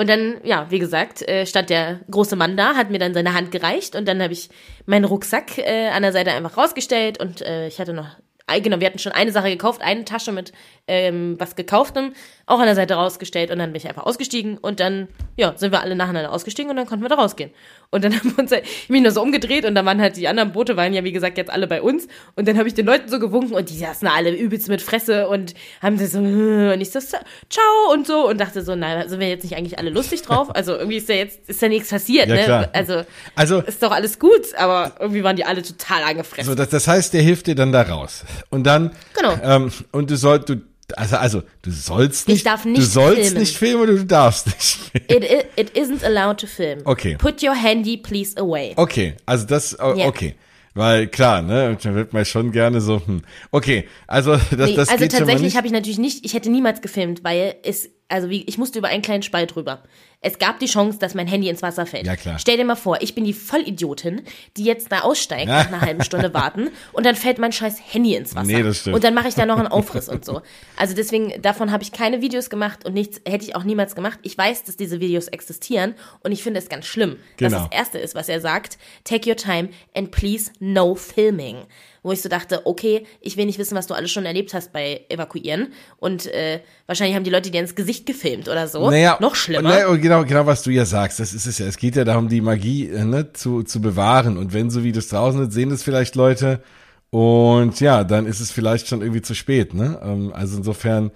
Und dann, ja, wie gesagt, äh, stand der große Mann da, hat mir dann seine Hand gereicht und dann habe ich meinen Rucksack äh, an der Seite einfach rausgestellt und äh, ich hatte noch genau, wir hatten schon eine Sache gekauft, eine Tasche mit ähm, was gekauftem, auch an der Seite rausgestellt und dann bin ich einfach ausgestiegen und dann, ja, sind wir alle nacheinander ausgestiegen und dann konnten wir da rausgehen. Und dann haben wir uns halt, ich mich nur so umgedreht und dann waren halt die anderen Boote, waren ja wie gesagt jetzt alle bei uns und dann habe ich den Leuten so gewunken und die saßen alle übelst mit Fresse und haben das so, und ich so, ciao und so und dachte so, na, sind wir jetzt nicht eigentlich alle lustig drauf? Also irgendwie ist ja jetzt, ist ja nichts passiert, Ja, ne? klar. Also, Also- ist doch alles gut, aber irgendwie waren die alle total angefressen. So, das, das heißt, der hilft dir dann da raus. Und dann, Genau. ähm, und du sollst, du, also, also, du sollst Ich nicht, darf du nicht sollst filmen. nicht filmen oder du darfst nicht filmen. It, it, isn't allowed to film. Okay. Put your handy please away. Okay, also das, o- Ja. okay. Weil klar, ne, da wird man schon gerne so, hm. okay, also das, Nee, das also tatsächlich nicht. habe ich natürlich nicht, ich hätte niemals gefilmt, weil es, also wie, ich musste über einen kleinen Spalt rüber. Es gab die Chance, dass mein Handy ins Wasser fällt. Ja, klar. Stell dir mal vor, ich bin die Vollidiotin, die jetzt da aussteigt nach einer halben Stunde warten und dann fällt mein scheiß Handy ins Wasser. Nee, das stimmt. Und dann mache ich da noch einen Aufriss und so. Also deswegen, davon habe ich keine Videos gemacht und nichts hätte ich auch niemals gemacht. Ich weiß, dass diese Videos existieren und ich finde es ganz schlimm, dass Genau. das erste ist, was er sagt, take your time and please no filming. Wo ich so dachte, okay, ich will nicht wissen, was du alles schon erlebt hast bei Evakuieren. Und äh, wahrscheinlich haben die Leute dir ins Gesicht gefilmt oder so. Naja, Noch schlimmer. Naja, genau, genau, was du ja sagst. Das ist es ja. Es geht ja darum, die Magie äh, ne, zu, zu bewahren. Und wenn so Videos draußen sind, sehen das vielleicht Leute. Und ja, dann ist es vielleicht schon irgendwie zu spät. Ne? Ähm, Also insofern,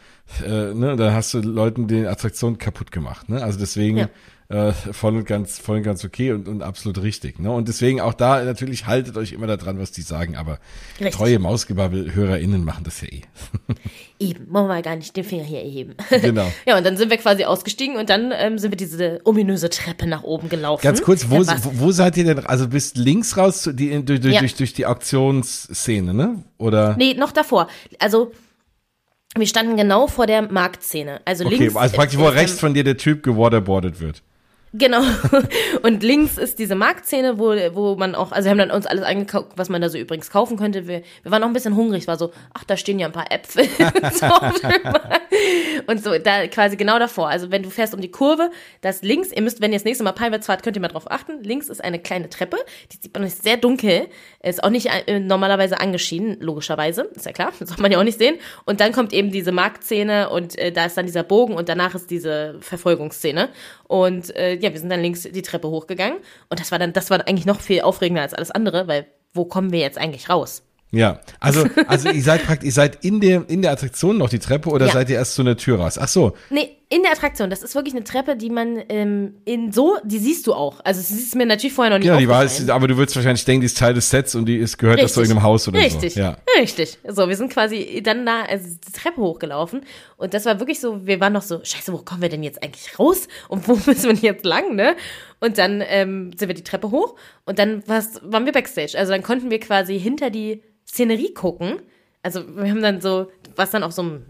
äh, ne, dann hast du Leuten die Attraktion kaputt gemacht. Ne? Also deswegen Ja. Äh, voll und ganz, voll und ganz okay und, und absolut richtig. Ne? Und deswegen auch da natürlich haltet euch immer daran, was die sagen. Aber Richtig. treue Mausgebabbel-HörerInnen machen das ja eh. Eben, wollen wir gar nicht den Finger hier erheben. Genau. ja, und dann sind wir quasi ausgestiegen und dann ähm, sind wir diese ominöse Treppe nach oben gelaufen. Ganz kurz, wo, war's- wo, wo seid ihr denn? Also bist links raus zu, die, durch, durch, Ja. durch, durch die Auktionsszene, ne? Oder? Nee, noch davor. Also, wir standen genau vor der Marktszene. Also okay, links. also praktisch, wo rechts von dir der Typ gewaterboardet wird. Genau. Und links ist diese Marktszene, wo, wo man auch, also wir haben dann uns alles eingekauft, was man da so übrigens kaufen könnte. Wir, wir waren auch ein bisschen hungrig, war so, ach, da stehen ja ein paar Äpfel. und so, da quasi genau davor. Also wenn du fährst um die Kurve, das links, ihr müsst, wenn ihr das nächste Mal Palmwärts fahrt, könnt ihr mal drauf achten. Links ist eine kleine Treppe, die sieht man ist sehr dunkel, ist auch nicht äh, normalerweise angeschieden, logischerweise, ist ja klar, das soll man ja auch nicht sehen. Und dann kommt eben diese Marktszene und äh, da ist dann dieser Bogen und danach ist diese Verfolgungsszene. Und äh, ja, wir sind dann links die Treppe hochgegangen und das war dann, das war eigentlich noch viel aufregender als alles andere, weil wo kommen wir jetzt eigentlich raus? Ja, also, also ihr seid praktisch, ihr seid in der, in der Attraktion noch die Treppe oder Ja. seid ihr erst zu einer Tür raus? Ach so, Nee, in der Attraktion. Das ist wirklich eine Treppe, die man ähm, in so, die siehst du auch. Also sie ist mir natürlich vorher noch nicht ja, die war, aber du würdest wahrscheinlich denken, die ist Teil des Sets und die ist, gehört das zu Richtig. irgendeinem Haus oder Richtig. so. Ja. Richtig. So, wir sind quasi dann da, also die Treppe hochgelaufen. Und das war wirklich so, wir waren noch so, scheiße, wo kommen wir denn jetzt eigentlich raus? Und wo müssen wir denn jetzt lang, ne? Und dann ähm, sind wir die Treppe hoch und dann waren wir Backstage. Also dann konnten wir quasi hinter die Szenerie gucken. Also wir haben dann so, was dann auf so einem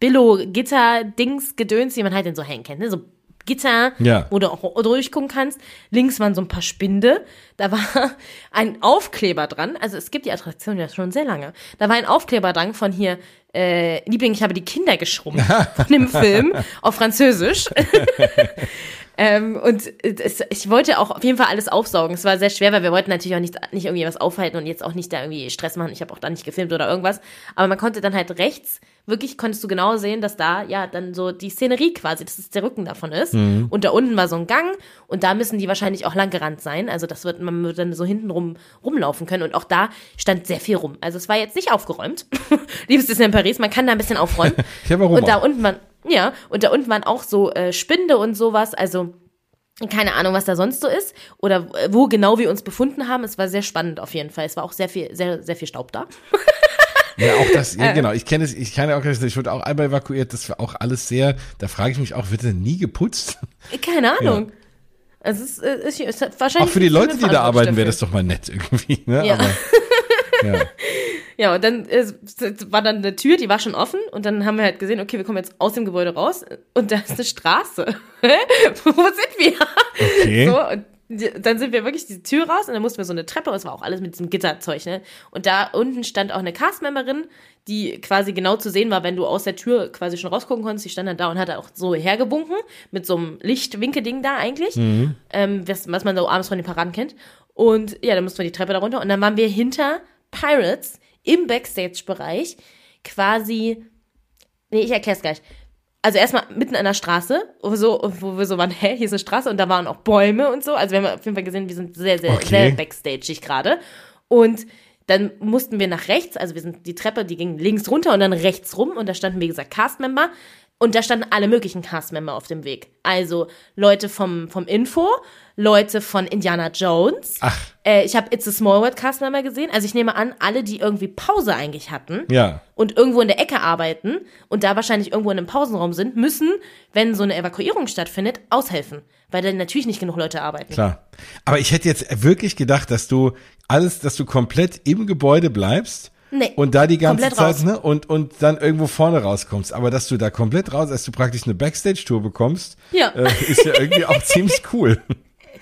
Billo-Gitter-Dings gedöns, die man halt in so Hängen kennt, ne? So Gitter, Ja. wo du auch durchgucken kannst. Links waren so ein paar Spinde. Da war ein Aufkleber dran. Also es gibt die Attraktion ja schon sehr lange. Da war ein Aufkleber dran von hier, äh, Liebling, ich habe die Kinder geschrumpft von dem Film auf Französisch. Ähm, und es, ich wollte auch auf jeden Fall alles aufsaugen. Es war sehr schwer, weil wir wollten natürlich auch nicht, nicht irgendwie was aufhalten und jetzt auch nicht da irgendwie Stress machen. Ich habe auch da nicht gefilmt oder irgendwas. Aber man konnte dann halt rechts, wirklich konntest du genau sehen, dass da ja dann so die Szenerie quasi, dass es der Rücken davon ist. Und da unten war so ein Gang und da müssen die wahrscheinlich auch langgerannt sein. Also das wird, man wird dann so hinten rum rumlaufen können. Und auch da stand sehr viel rum. Also es war jetzt nicht aufgeräumt. Liebes Disneyland Paris, man kann da ein bisschen aufräumen. Ja, warum Und da auch? unten waren, ja, und da unten waren auch so äh, Spinde und sowas, also keine Ahnung, was da sonst so ist oder äh, wo genau wir uns befunden haben. Es war sehr spannend auf jeden Fall. Es war auch sehr viel, sehr, sehr viel Staub da. Ja, auch das, Äh. ja, genau. Ich kenne es, ich kann ja auch, ich wurde auch einmal evakuiert, das war auch alles sehr, da frage ich mich auch, wird denn nie geputzt? Keine Ahnung. Also es ist, äh, ist, es hat wahrscheinlich Auch für die Leute, die da arbeiten, wäre das doch mal nett irgendwie, ne? Ja. Aber, ja. Ja, und dann äh, war dann eine Tür, die war schon offen und dann haben wir halt gesehen, okay, wir kommen jetzt aus dem Gebäude raus und da ist eine Straße. Wo sind wir? Okay. So, und dann sind wir wirklich diese Tür raus und dann mussten wir so eine Treppe, und es war auch alles mit diesem Gitterzeug, ne? Und da unten stand auch eine Castmemberin, die quasi genau zu sehen war, wenn du aus der Tür quasi schon rausgucken konntest. Die stand dann da und hat auch so hergewunken mit so einem Lichtwinkelding da eigentlich, ähm, was, was man so abends von den Paraden kennt. Und ja, dann mussten wir die Treppe da runter und dann waren wir hinter Pirates im Backstage-Bereich quasi, nee, ich erklär's gleich. Also erstmal mitten an der Straße, wo, so, wo wir so waren, hä, hier ist eine Straße und da waren auch Bäume und so. Also wir haben auf jeden Fall gesehen, wir sind sehr, sehr, Okay. sehr backstageig gerade. Und dann mussten wir nach rechts, also wir sind die Treppe, die ging links runter und dann rechts rum und da standen, wie gesagt, Castmember. Und da standen alle möglichen Castmember auf dem Weg. Also Leute vom, vom Info, Leute von Indiana Jones. Ach. Äh, ich habe It's a Small World Castmember gesehen. Also ich nehme an, alle, die irgendwie Pause eigentlich hatten Ja. und irgendwo in der Ecke arbeiten und da wahrscheinlich irgendwo in einem Pausenraum sind, müssen, wenn so eine Evakuierung stattfindet, aushelfen. Weil dann natürlich nicht genug Leute arbeiten. Klar. Aber ich hätte jetzt wirklich gedacht, dass du alles, dass du komplett im Gebäude bleibst. Nee, Und da die ganze Zeit, raus. ne? Und, und dann irgendwo vorne rauskommst. Aber dass du da komplett raus, dass du praktisch eine Backstage-Tour bekommst, Ja. äh, ist ja irgendwie auch ziemlich cool.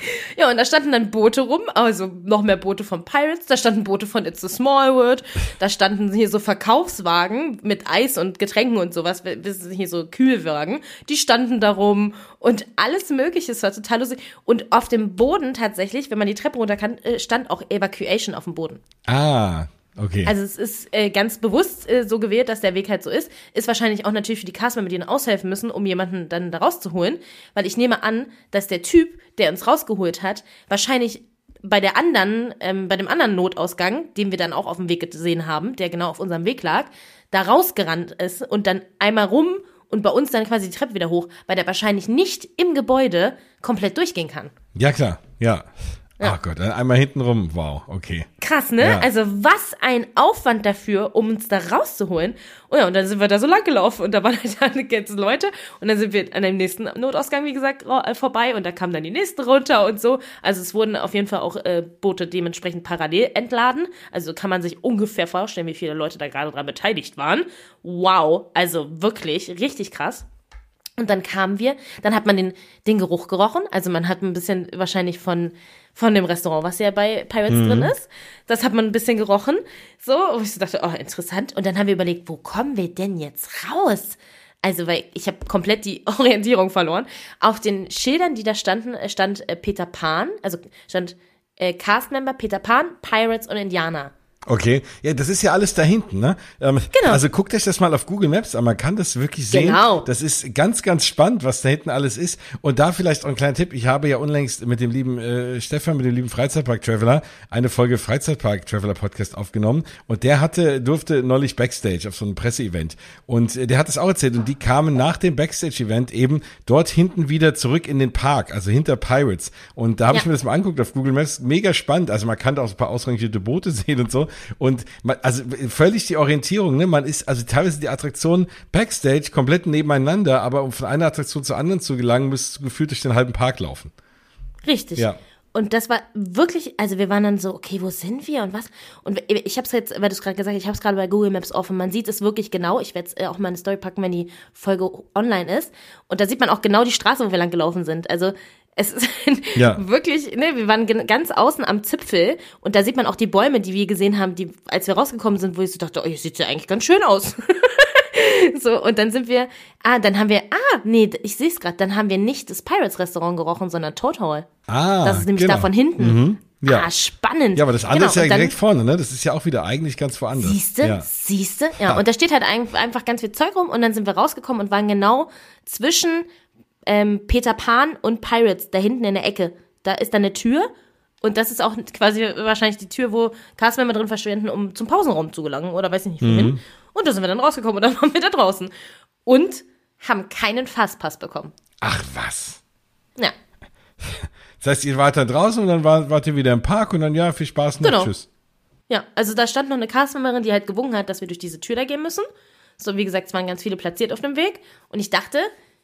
Ja, und da standen dann Boote rum, also noch mehr Boote von Pirates, da standen Boote von It's a Small World, da standen hier so Verkaufswagen mit Eis und Getränken und sowas, hier so Kühlwagen, die standen da rum und alles mögliche, es war total lustig. Und auf dem Boden tatsächlich, wenn man die Treppe runter kann, äh, stand auch Evacuation auf dem Boden. Ah, okay. Also es ist äh, ganz bewusst äh, so gewählt, dass der Weg halt so ist. Ist wahrscheinlich auch natürlich für die Castmember, die ihnen aushelfen müssen, um jemanden dann da rauszuholen. Weil ich nehme an, dass der Typ, der uns rausgeholt hat, wahrscheinlich bei der anderen, ähm, bei dem anderen Notausgang, den wir dann auch auf dem Weg gesehen haben, der genau auf unserem Weg lag, da rausgerannt ist und dann einmal rum und bei uns dann quasi die Treppe wieder hoch, weil der wahrscheinlich nicht im Gebäude komplett durchgehen kann. ja, klar. Ja. Ach Gott, einmal hinten rum. Wow, okay. Krass, ne? Ja. Also was ein Aufwand dafür, um uns da rauszuholen. Und ja, und dann sind wir da so lang gelaufen und da waren halt dann ganze Leute und dann sind wir an dem nächsten Notausgang, wie gesagt, äh, vorbei und da kamen dann die nächsten runter und so. Also es wurden auf jeden Fall auch äh, Boote dementsprechend parallel entladen. Also kann man sich ungefähr vorstellen, wie viele Leute da gerade dran beteiligt waren. Wow, also wirklich richtig krass. Und dann kamen wir, dann hat man den, den Geruch gerochen. Also man hat ein bisschen wahrscheinlich von, von dem Restaurant, was ja bei Pirates drin ist. Das hat man ein bisschen gerochen. So, und ich so dachte, oh, interessant. Und dann haben wir überlegt, wo kommen wir denn jetzt raus? Also, weil ich habe komplett die Orientierung verloren. Auf den Schildern, die da standen, stand äh, Peter Pan, also stand äh, Castmember Peter Pan, Pirates und Indianer. Okay, ja, das ist ja alles da hinten, ne? Ähm, Genau. Also guckt euch das mal auf Google Maps an, man kann das wirklich sehen. Genau. Das ist ganz, ganz spannend, was da hinten alles ist. Und da vielleicht auch ein kleiner Tipp, ich habe ja unlängst mit dem lieben äh, Stefan, mit dem lieben Freizeitpark-Traveler, eine Folge Freizeitpark-Traveler-Podcast aufgenommen und der hatte, durfte neulich Backstage auf so einem Presseevent und äh, der hat das auch erzählt und die kamen nach dem Backstage-Event eben dort hinten wieder zurück in den Park, also hinter Pirates und da habe Ja. ich mir das mal angeguckt auf Google Maps, mega spannend, also man kann da auch so ein paar ausrangierte Boote sehen und so und man, also völlig die Orientierung, ne, man ist, also teilweise die Attraktionen Backstage komplett nebeneinander, aber um von einer Attraktion zur anderen zu gelangen, müsstest du gefühlt durch den halben Park laufen. Richtig. Ja. Und das war wirklich, also wir waren dann so, okay, wo sind wir und was? Und ich habe es jetzt, weil du es gerade gesagt hast, ich habe es gerade bei Google Maps offen. Man sieht es wirklich genau. Ich werde es äh, auch mal in eine Story packen, wenn die Folge online ist. Und da sieht man auch genau die Straße, wo wir lang gelaufen sind. Also es ist Ja. wirklich, ne, wir waren ganz außen am Zipfel und da sieht man auch die Bäume, die wir gesehen haben, die, als wir rausgekommen sind, wo ich so dachte, oh, hier sieht ja eigentlich ganz schön aus. So, und dann sind wir, ah, dann haben wir, ah, nee, ich sehe es gerade, dann haben wir nicht das Pirates Restaurant gerochen, sondern Toad Hall. Ah, Das ist nämlich genau. da von hinten. Ja. Ah, spannend. Ja, aber das andere Genau, ist ja dann- direkt vorne, ne? Das ist ja auch wieder eigentlich ganz woanders. Siehste, Ja. siehste, ja. Und da steht halt ein- einfach ganz viel Zeug rum und dann sind wir rausgekommen und waren genau zwischen ähm, Peter Pan und Pirates da hinten in der Ecke. Da ist dann eine Tür und das ist auch quasi wahrscheinlich die Tür, wo Castmember drin verschwinden, um zum Pausenraum zu gelangen oder weiß ich nicht wohin. Und da sind wir dann rausgekommen und dann waren wir da draußen. Und haben keinen Fastpass bekommen. Ach was. Ja, Das heißt, ihr wart da draußen und dann war, wart ihr wieder im Park und dann ja, viel Spaß noch, Genau. tschüss. Ja, also da stand noch eine Castmemberin, die halt gewungen hat, dass wir durch diese Tür da gehen müssen. So, wie gesagt, es waren ganz viele platziert auf dem Weg. Und ich dachte,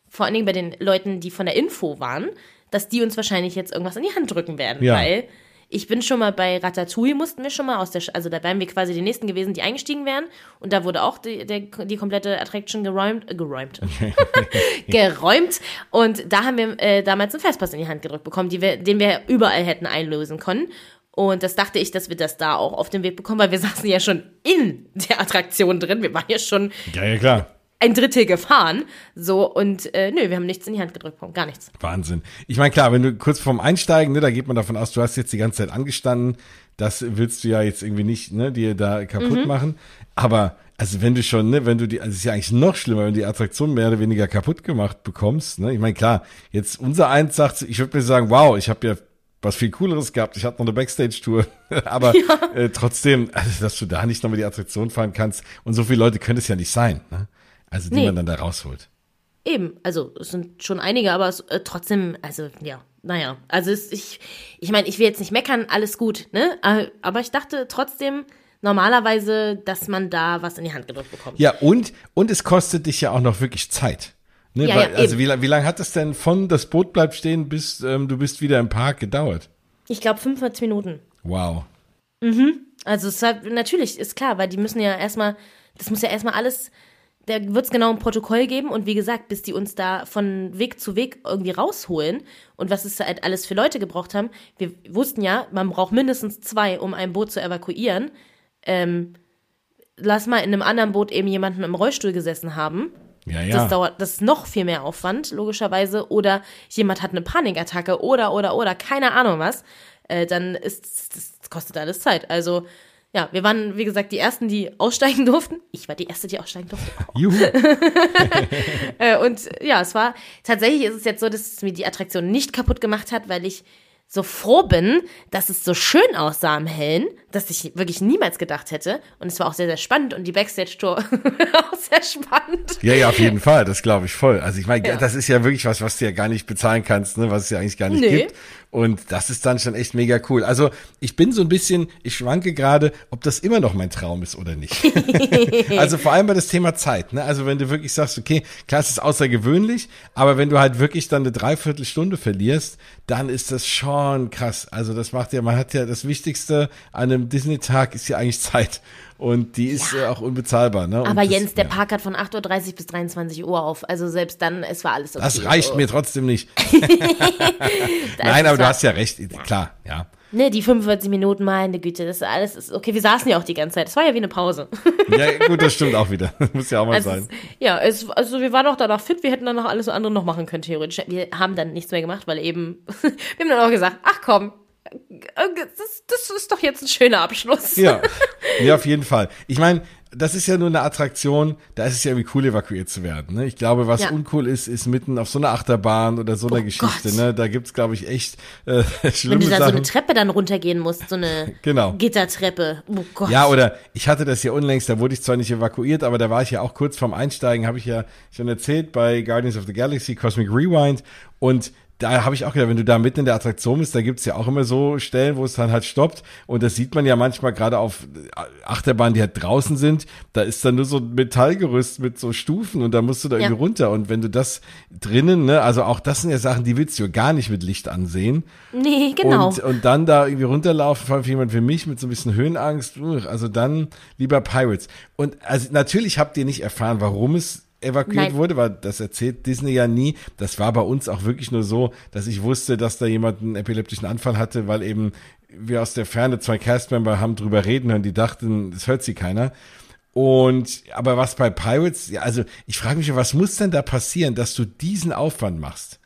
vor allen Dingen bei den Leuten, die von der Info waren, dass die uns wahrscheinlich jetzt irgendwas in die Hand drücken werden. Ja. Weil ich bin schon mal bei Ratatouille, mussten wir schon mal aus der, Sch- also da wären wir quasi die nächsten gewesen, die eingestiegen wären. Und da wurde auch die, der, die komplette Attraction geräumt, äh, geräumt, geräumt. Und da haben wir äh, damals einen Festpass in die Hand gedrückt bekommen, wir, den wir überall hätten einlösen können. Und das dachte ich, dass wir das da auch auf dem Weg bekommen, weil wir saßen ja schon in der Attraktion drin. Wir waren ja schon Ja, ja, klar. Ein Drittel gefahren. So, und äh, nö, wir haben nichts in die Hand gedrückt, Punkt, gar nichts. Wahnsinn. Ich meine, klar, wenn du kurz vorm Einsteigen, ne, da geht man davon aus, du hast jetzt die ganze Zeit angestanden. Das willst du ja jetzt irgendwie nicht, ne, dir da kaputt Mhm. machen. Aber, also wenn du schon, ne, wenn du die, also es ist ja eigentlich noch schlimmer, wenn du die Attraktion mehr oder weniger kaputt gemacht bekommst, ne. Ich meine, klar, jetzt unser eins sagt, ich würde mir sagen, wow, ich habe ja was viel cooleres gehabt. Ich hatte noch eine Backstage-Tour. Aber äh, trotzdem, also, dass du da nicht nochmal die Attraktion fahren kannst. Und so viele Leute können es ja nicht sein. Ne? Also die Nee. man dann da rausholt. Eben, also es sind schon einige, aber es, äh, trotzdem, also ja, naja. Also es, ich, ich meine, ich will jetzt nicht meckern, alles gut, ne? Aber ich dachte trotzdem normalerweise, dass man da was in die Hand gedrückt bekommt. Ja, und, und es kostet dich ja auch noch wirklich Zeit. Ne? Ja, Weil, ja, also wie, wie lange hat das denn von das Boot bleibt stehen bis ähm, du bist wieder im Park gedauert? Ich glaube 45 Minuten. Wow. Also es hat, natürlich, ist klar, weil die müssen ja erstmal, das muss ja erstmal alles, da wird es genau ein Protokoll geben und wie gesagt, bis die uns da von Weg zu Weg irgendwie rausholen und was es halt alles für Leute gebraucht haben, wir wussten ja, man braucht mindestens zwei, um ein Boot zu evakuieren. Ähm, lass mal in einem anderen Boot eben jemanden im Rollstuhl gesessen haben. Ja, ja. Das dauert, das ist noch viel mehr Aufwand, logischerweise. Oder jemand hat eine Panikattacke oder, oder, oder, keine Ahnung was. Äh, dann ist, das kostet alles Zeit. Also, ja, wir waren, wie gesagt, die Ersten, die aussteigen durften. Ich war die Erste, die aussteigen durfte. Juhu. Äh, und ja, es war, tatsächlich ist es jetzt so, dass es mir die Attraktion nicht kaputt gemacht hat, weil ich so froh bin, dass es so schön aussah am Hellen, dass ich wirklich niemals gedacht hätte. Und es war auch sehr, sehr spannend und die Backstage-Tour auch sehr spannend. Ja, ja, auf jeden Fall, das glaube ich voll. Also ich meine, Ja. das ist ja wirklich was, was du ja gar nicht bezahlen kannst, ne, was es ja eigentlich gar nicht Nee. gibt. Und das ist dann schon echt mega cool. Also ich bin so ein bisschen, ich schwanke gerade, ob das immer noch mein Traum ist oder nicht. also vor allem bei das Thema Zeit. Ne? Also wenn du wirklich sagst, okay, klar, es ist außergewöhnlich, aber wenn du halt wirklich dann eine Dreiviertelstunde verlierst, dann ist das schon krass. Also das macht ja, man hat ja das Wichtigste an einem Disney-Tag ist ja eigentlich Zeit. Und die ist äh, auch unbezahlbar. Ne? Und Aber das, Jens, der ja. Park hat von 8.30 Uhr bis 23 Uhr auf. Also selbst dann, es war alles okay. Das reicht so. mir trotzdem nicht. Das Nein, aber du hast ja recht. Klar, ja. Ne, die 45 Minuten, meine Güte, das ist alles ist okay. Wir saßen ja auch die ganze Zeit. Es war ja wie eine Pause. Ja, gut, das stimmt auch wieder. Muss ja auch mal Also, sein. ja, es, also wir waren auch danach fit. Wir hätten dann noch alles andere noch machen können, theoretisch. Wir haben dann nichts mehr gemacht, weil eben, wir haben dann auch gesagt, ach komm, das, das ist doch jetzt ein schöner Abschluss. Ja, ja, auf jeden Fall. Ich meine, das ist ja nur eine Attraktion, da ist es ja irgendwie cool, evakuiert zu werden. Ne? Ich glaube, was Ja. uncool ist, ist mitten auf so einer Achterbahn oder so einer Oh Geschichte. Gott. Ne? Da gibt's, glaube ich, echt äh, Wenn schlimme du da so eine Treppe dann runtergehen musst, so eine Genau. Gittertreppe. Oh Gott. Ja, oder ich hatte das ja unlängst, da wurde ich zwar nicht evakuiert, aber da war ich ja auch kurz vorm Einsteigen, habe ich ja schon erzählt bei Guardians of the Galaxy Cosmic Rewind und da habe ich auch gedacht, wenn du da mitten in der Attraktion bist, da gibt's ja auch immer so Stellen, wo es dann halt stoppt. Und das sieht man ja manchmal gerade auf Achterbahnen, die halt draußen sind. Da ist dann nur so ein Metallgerüst mit so Stufen und da musst du da Ja. irgendwie runter. Und wenn du das drinnen, ne, also auch das sind ja Sachen, die willst du gar nicht mit Licht ansehen. nee, genau. Und, und dann da irgendwie runterlaufen, vor allem für jemand wie mich mit so ein bisschen Höhenangst, also dann lieber Pirates. Und also natürlich habt ihr nicht erfahren, warum es evakuiert Nein. wurde, weil das erzählt Disney ja nie. Das war bei uns auch wirklich nur so, dass ich wusste, dass da jemand einen epileptischen Anfall hatte, weil eben wir aus der Ferne zwei Castmember haben drüber reden hören, die dachten, das hört sie keiner. Und aber was bei Pirates, ja, also ich frage mich, was muss denn da passieren, dass du diesen Aufwand machst?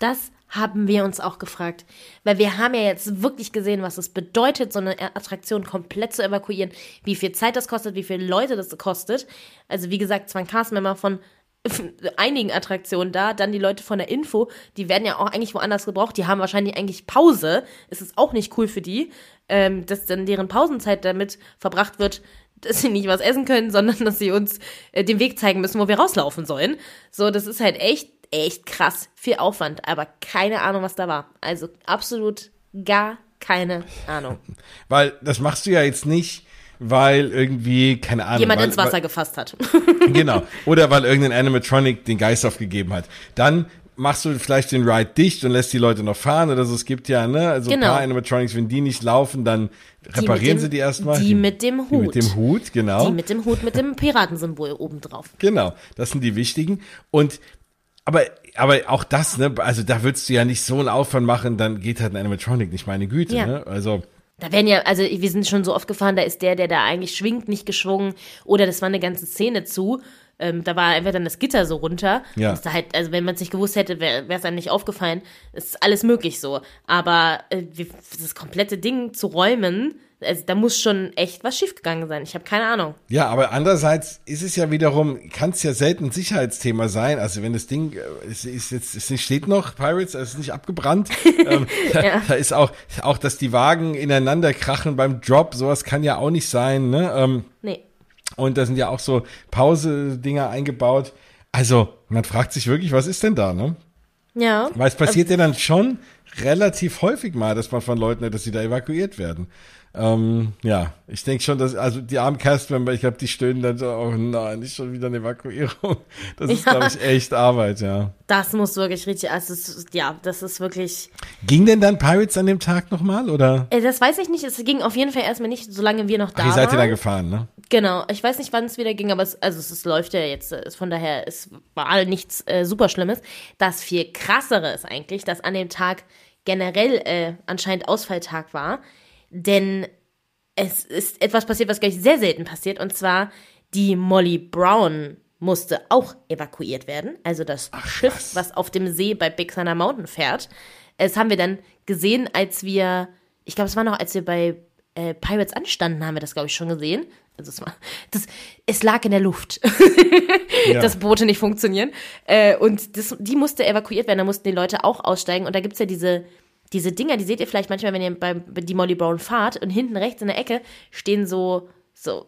Das haben wir uns auch gefragt. Weil wir haben ja jetzt wirklich gesehen, was es bedeutet, so eine Attraktion komplett zu evakuieren, wie viel Zeit das kostet, wie viele Leute das kostet. Also wie gesagt, es waren Castmember von einigen Attraktionen da, dann die Leute von der Info, die werden ja auch eigentlich woanders gebraucht, die haben wahrscheinlich eigentlich Pause. Es ist auch nicht cool für die, ähm, dass dann deren Pausenzeit damit verbracht wird, dass sie nicht was essen können, sondern dass sie uns äh, den Weg zeigen müssen, wo wir rauslaufen sollen. So, das ist halt echt, echt krass. Viel Aufwand, aber keine Ahnung, was da war. Also absolut gar keine Ahnung. Weil das machst du ja jetzt nicht, weil irgendwie, keine Ahnung. Jemand weil, ins Wasser gefasst hat. Weil, genau. Oder weil irgendein Animatronic den Geist aufgegeben hat. Dann machst du vielleicht den Ride dicht und lässt die Leute noch fahren oder so. Es gibt ja, ne, also ein Genau. paar Animatronics, wenn die nicht laufen, dann reparieren mit dem- sie die erstmal. die mit dem Die mit Hut. dem Hut, genau. Die mit dem Hut mit dem Piratensymbol obendrauf. Genau, das sind die wichtigen. Und aber aber auch das, ne, also da würdest du ja nicht so einen Aufwand machen, dann geht halt ein Animatronic nicht, meine Güte, Ja. ne? Also Da werden ja, also wir sind schon so oft gefahren, da ist der, der da eigentlich schwingt, nicht geschwungen. Oder das war eine ganze Szene zu. ähm, da war einfach dann das Gitter so runter. Ja. Da halt, also wenn man es nicht gewusst hätte, wäre es einem nicht aufgefallen. Es ist alles möglich so. Aber äh, wie- das komplette Ding zu räumen, also da muss schon echt was schiefgegangen sein. Ich habe keine Ahnung. Ja, aber andererseits ist es ja wiederum, kann es ja selten ein Sicherheitsthema sein. Also wenn das Ding, äh, es ist jetzt, es steht noch, Pirates, es ist nicht abgebrannt. ähm, da, da ist auch, auch, dass die Wagen ineinander krachen beim Drop, sowas kann ja auch nicht sein, ne? Ähm, Nee. und da sind ja auch so Pause-Dinger eingebaut. Also, man fragt sich wirklich, was ist denn da, ne? Ja. Weil es passiert ja dann schon relativ häufig mal, dass man von Leuten dass sie da evakuiert werden. Ähm, ja, ich denke schon, dass, also die armen Castmember, ich glaube, die stöhnen dann so, oh nein, nicht schon wieder eine Evakuierung. Das ist, Ja. glaube ich, echt Arbeit, ja. Das muss wirklich richtig, also es ja, das ist wirklich, Ging denn dann Pirates an dem Tag nochmal, oder? äh, das weiß ich nicht, es ging auf jeden Fall erstmal nicht, solange wir noch da Ach, ihr seid waren. dann gefahren, ne? Genau, ich weiß nicht, wann es wieder ging, aber es, also es, es läuft ja jetzt, äh, von daher, es war nichts äh, super Schlimmes. Das viel krassere ist eigentlich, dass an dem Tag generell äh, anscheinend Ausfalltag war, denn es ist etwas passiert, was gleich sehr selten passiert, und zwar die Molly Brown musste auch evakuiert werden, also das Schiff, was. was auf dem See bei Big Thunder Mountain fährt. Das haben wir dann gesehen, als wir, ich glaube, es war noch, als wir bei äh, Pirates anstanden, haben wir das, glaube ich, schon gesehen. Also es war, das, es lag in der Luft, Ja. dass Boote nicht funktionieren. Äh, und das, die musste evakuiert werden, da mussten die Leute auch aussteigen. Und da gibt's ja diese, diese Dinger, die seht ihr vielleicht manchmal, wenn ihr bei die Molly Brown fahrt. Und hinten rechts in der Ecke stehen so, so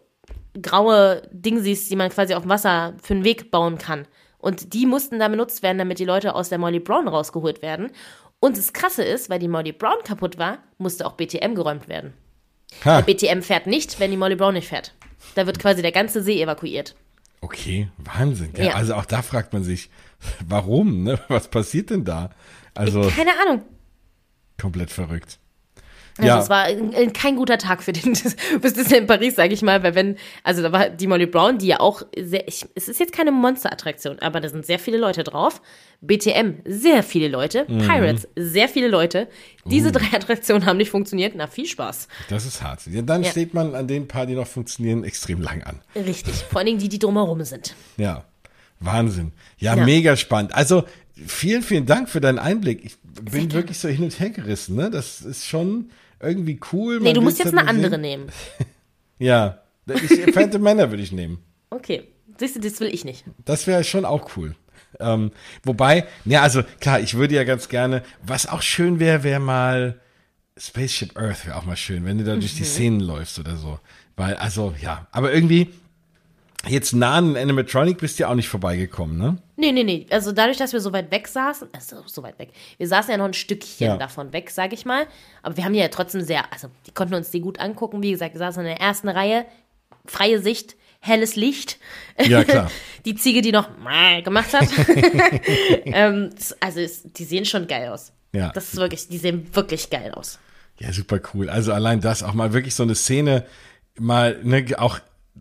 graue Dingsies, die man quasi auf dem Wasser für einen Weg bauen kann. Und die mussten da benutzt werden, damit die Leute aus der Molly Brown rausgeholt werden. Und das Krasse ist, weil die Molly Brown kaputt war, musste auch BTM geräumt werden. Ha, BTM fährt nicht, wenn die Molly Brown nicht fährt. Da wird quasi der ganze See evakuiert. okay, Wahnsinn. Ja, Ja. Also auch da fragt man sich, warum, ne? Was passiert denn da? Also Keine Ahnung. Komplett verrückt. Also Ja. es war kein guter Tag für den bis Disney in Paris, sage ich mal, weil wenn, also da war die Molly Brown, die ja auch sehr, ich, es ist jetzt keine Monsterattraktion, aber da sind sehr viele Leute drauf. BTM, sehr viele Leute. Mhm. Pirates, sehr viele Leute. Diese Uh. drei Attraktionen haben nicht funktioniert. Na, viel Spaß. Das ist hart. Ja, dann Ja. steht man an den paar, die noch funktionieren, extrem lang an. Richtig. Vor allen Dingen die, die drumherum sind. Ja, Wahnsinn. Ja, Ja. mega spannend. Also vielen, vielen Dank für deinen Einblick. Ich bin wirklich so hin und her gerissen. Ne? Das ist schon irgendwie cool. Nee, Man du musst jetzt eine andere sehen. nehmen. Ja, ich, Phantom Männer würde ich nehmen. Okay. Siehst du, das will ich nicht. Das wäre schon auch cool. Ähm, wobei, ja, also klar, ich würde ja ganz gerne, was auch schön wäre, wäre mal Spaceship Earth wäre auch mal schön, wenn du da durch die Szenen läufst oder so. Weil, also, ja, aber irgendwie, jetzt nah an Animatronic bist du ja auch nicht vorbeigekommen, ne? Nee, nee, nee. Also dadurch, dass wir so weit weg saßen, also so weit weg. Wir saßen ja noch ein Stückchen Ja. davon weg, sag ich mal. Aber wir haben die ja trotzdem sehr, also die konnten uns die gut angucken. Wie gesagt, wir saßen in der ersten Reihe, freie Sicht, helles Licht. Ja, klar. die Ziege, die noch gemacht hat. ähm, also die sehen schon geil aus. Ja. Das ist wirklich, die sehen wirklich geil aus. Ja, super cool. Also allein das, auch mal wirklich so eine Szene, mal, ne, auch,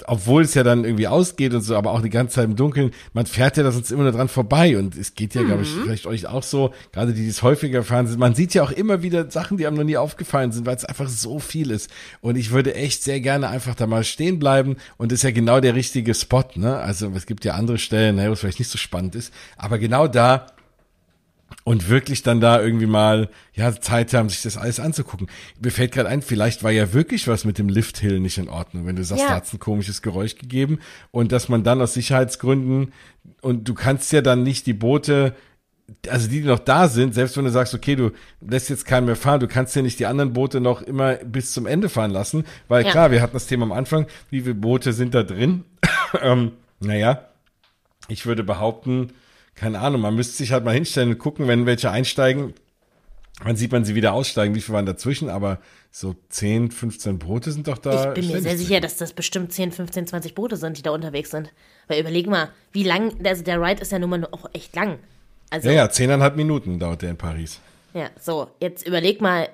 obwohl es ja dann irgendwie ausgeht und so, aber auch die ganze Zeit im Dunkeln, man fährt ja da sonst immer nur dran vorbei und es geht ja, glaube ich, vielleicht euch auch so, gerade die, die es häufiger fahren sind, man sieht ja auch immer wieder Sachen, die einem noch nie aufgefallen sind, weil es einfach so viel ist. Und ich würde echt sehr gerne einfach da mal stehen bleiben und das ist ja genau der richtige Spot, ne? Also es gibt ja andere Stellen, ne, wo es vielleicht nicht so spannend ist, aber genau da und wirklich dann da irgendwie mal ja Zeit haben, sich das alles anzugucken. Mir fällt gerade ein, vielleicht war ja wirklich was mit dem Lifthill nicht in Ordnung, wenn du sagst, Ja. da hat's ein komisches Geräusch gegeben und dass man dann aus Sicherheitsgründen und du kannst ja dann nicht die Boote also die, die noch da sind, selbst wenn du sagst, okay, du lässt jetzt keinen mehr fahren, du kannst ja nicht die anderen Boote noch immer bis zum Ende fahren lassen, weil Ja. klar, wir hatten das Thema am Anfang, wie viele Boote sind da drin? ähm, naja, ich würde behaupten, keine Ahnung, man müsste sich halt mal hinstellen und gucken, wenn welche einsteigen, dann sieht man sie wieder aussteigen, wie viele waren dazwischen, aber so 10, 15 Boote sind doch da. Ich bin mir sehr sicher, dass das bestimmt 10, 15, 20 Boote sind, die da unterwegs sind. Weil überleg mal, wie lang, also der Ride ist ja nun mal auch echt lang. Also, Ja, ja, zehneinhalb Minuten dauert der in Paris. Ja, so, jetzt überleg mal,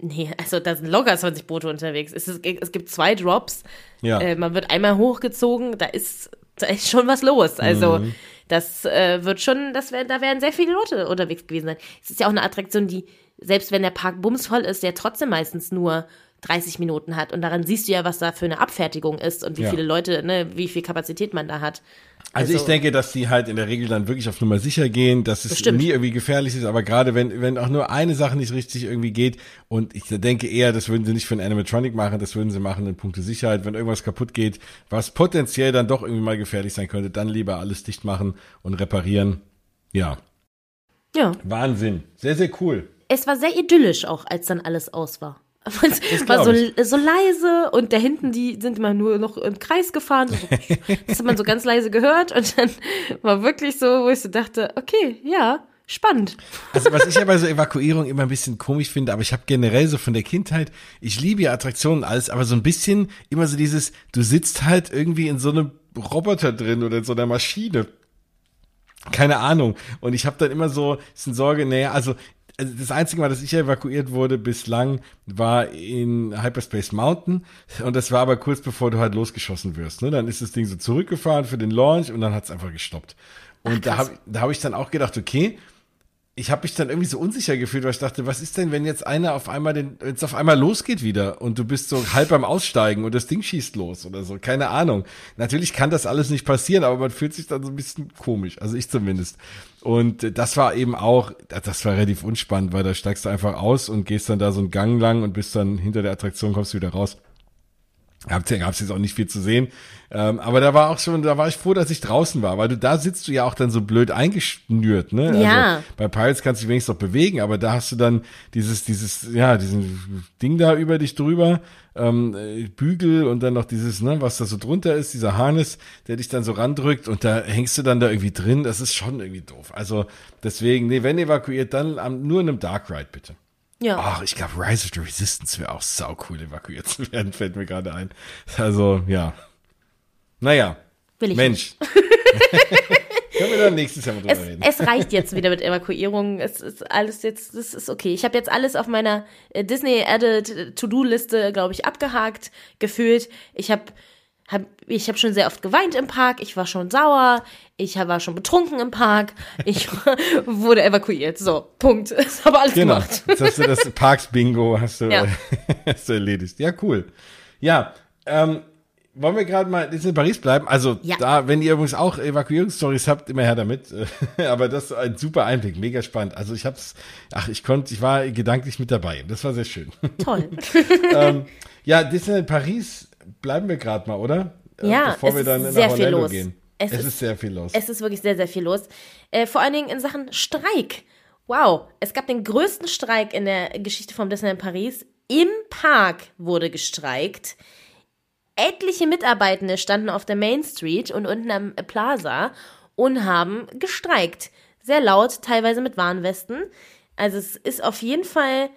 nee, also da sind locker 20 Boote unterwegs. Es, ist, es gibt zwei Drops, Ja. äh, man wird einmal hochgezogen, da ist, da ist schon was los. Also Mhm. Das äh, wird schon, das wär, da werden sehr viele Leute unterwegs gewesen sein. Es ist ja auch eine Attraktion, die, selbst wenn der Park bumsvoll ist, der trotzdem meistens nur 30 Minuten hat. Und daran siehst du ja, was da für eine Abfertigung ist und wie Ja. viele Leute, ne, wie viel Kapazität man da hat. Also, ich denke, dass die halt in der Regel dann wirklich auf Nummer sicher gehen, dass es Bestimmt. nie irgendwie gefährlich ist, aber gerade wenn, wenn auch nur eine Sache nicht richtig irgendwie geht und ich denke eher, das würden sie nicht für einen Animatronic machen, das würden sie machen in puncto Sicherheit, wenn irgendwas kaputt geht, was potenziell dann doch irgendwie mal gefährlich sein könnte, dann lieber alles dicht machen und reparieren. Ja, Ja. Wahnsinn. Sehr, sehr cool. Es war sehr idyllisch auch, als dann alles aus war. War so, so leise und da hinten, die sind immer nur noch im Kreis gefahren. So, das hat man so ganz leise gehört und dann war wirklich so, wo ich so dachte, okay, ja, spannend. Also was ich ja bei so Evakuierung immer ein bisschen komisch finde, aber ich habe generell so von der Kindheit, ich liebe ja Attraktionen und alles, aber so ein bisschen immer so dieses, du sitzt halt irgendwie in so einem Roboter drin oder in so einer Maschine. Keine Ahnung. Und ich habe dann immer so bisschen Sorge, naja, also also das einzige Mal, dass ich evakuiert wurde bislang, war in Hyperspace Mountain. Und das war aber kurz bevor du halt losgeschossen wirst. Ne? Dann ist das Ding so zurückgefahren für den Launch und dann hat es einfach gestoppt. Und da habe da hab ich dann auch gedacht, okay, ich habe mich dann irgendwie so unsicher gefühlt, weil ich dachte, was ist denn, wenn jetzt einer auf einmal den, jetzt auf einmal losgeht wieder und du bist so halb beim Aussteigen und das Ding schießt los oder so, keine Ahnung. Natürlich kann das alles nicht passieren, aber man fühlt sich dann so ein bisschen komisch, also ich zumindest. Und das war eben auch, das war relativ unspannend, weil da steigst du einfach aus und gehst dann da so einen Gang lang und bist dann hinter der Attraktion, kommst du wieder raus. Gab es jetzt auch nicht viel zu sehen. Ähm, aber da war auch schon, da war ich froh, dass ich draußen war, weil du da sitzt du ja auch dann so blöd eingeschnürt, ne? Ja. Also bei Pirates kannst du dich wenigstens noch bewegen, aber da hast du dann dieses, dieses, ja, diesen Ding da über dich drüber, ähm, äh, Bügel und dann noch dieses, ne, was da so drunter ist, dieser Harness, der dich dann so randrückt und da hängst du dann da irgendwie drin. Das ist schon irgendwie doof. Also deswegen, nee, wenn evakuiert, dann am, nur in einem Dark Ride bitte. Ja. Ach, ich glaube, Rise of the Resistance wäre auch sau cool, evakuiert zu werden, fällt mir gerade ein. Also, ja. Naja. Will ich Mensch. Können wir dann nächstes Jahr mal drüber Es, reden. es reicht jetzt wieder mit Evakuierung. Es ist alles jetzt, das ist okay. Ich habe jetzt alles auf meiner äh, Disney Added To-Do-Liste, glaube ich, abgehakt, gefühlt. Ich habe hab, ich hab schon sehr oft geweint im Park. Ich war schon sauer. Ich war schon betrunken im Park. Ich wurde evakuiert. So, Punkt. Das habe alles Genau. gemacht. Jetzt hast du das Parks-Bingo hast du, Ja. hast du erledigt. Ja, cool. Ja, ähm, wollen wir gerade mal jetzt in Paris bleiben? Also Ja. da, wenn ihr übrigens auch Evakuierungsstories habt, immer her damit. Aber das ist ein super Einblick, mega spannend. Also ich hab's, ach, ich konnte, ich war gedanklich mit dabei. Das war sehr schön. Toll. ähm, ja, Disneyland Paris bleiben wir gerade mal, oder? Äh, Ja, bevor es wir dann ist nach sehr viel los. gehen. Es Es, ist- ist sehr viel los. Es ist wirklich sehr, sehr viel los. Äh, vor allen Dingen in Sachen Streik. Wow, es gab den größten Streik in der Geschichte vom Disneyland Paris. Im Park wurde gestreikt. Etliche Mitarbeitende standen auf der Main Street und unten am Plaza und haben gestreikt. Sehr laut, teilweise mit Warnwesten. Also es ist auf jeden Fall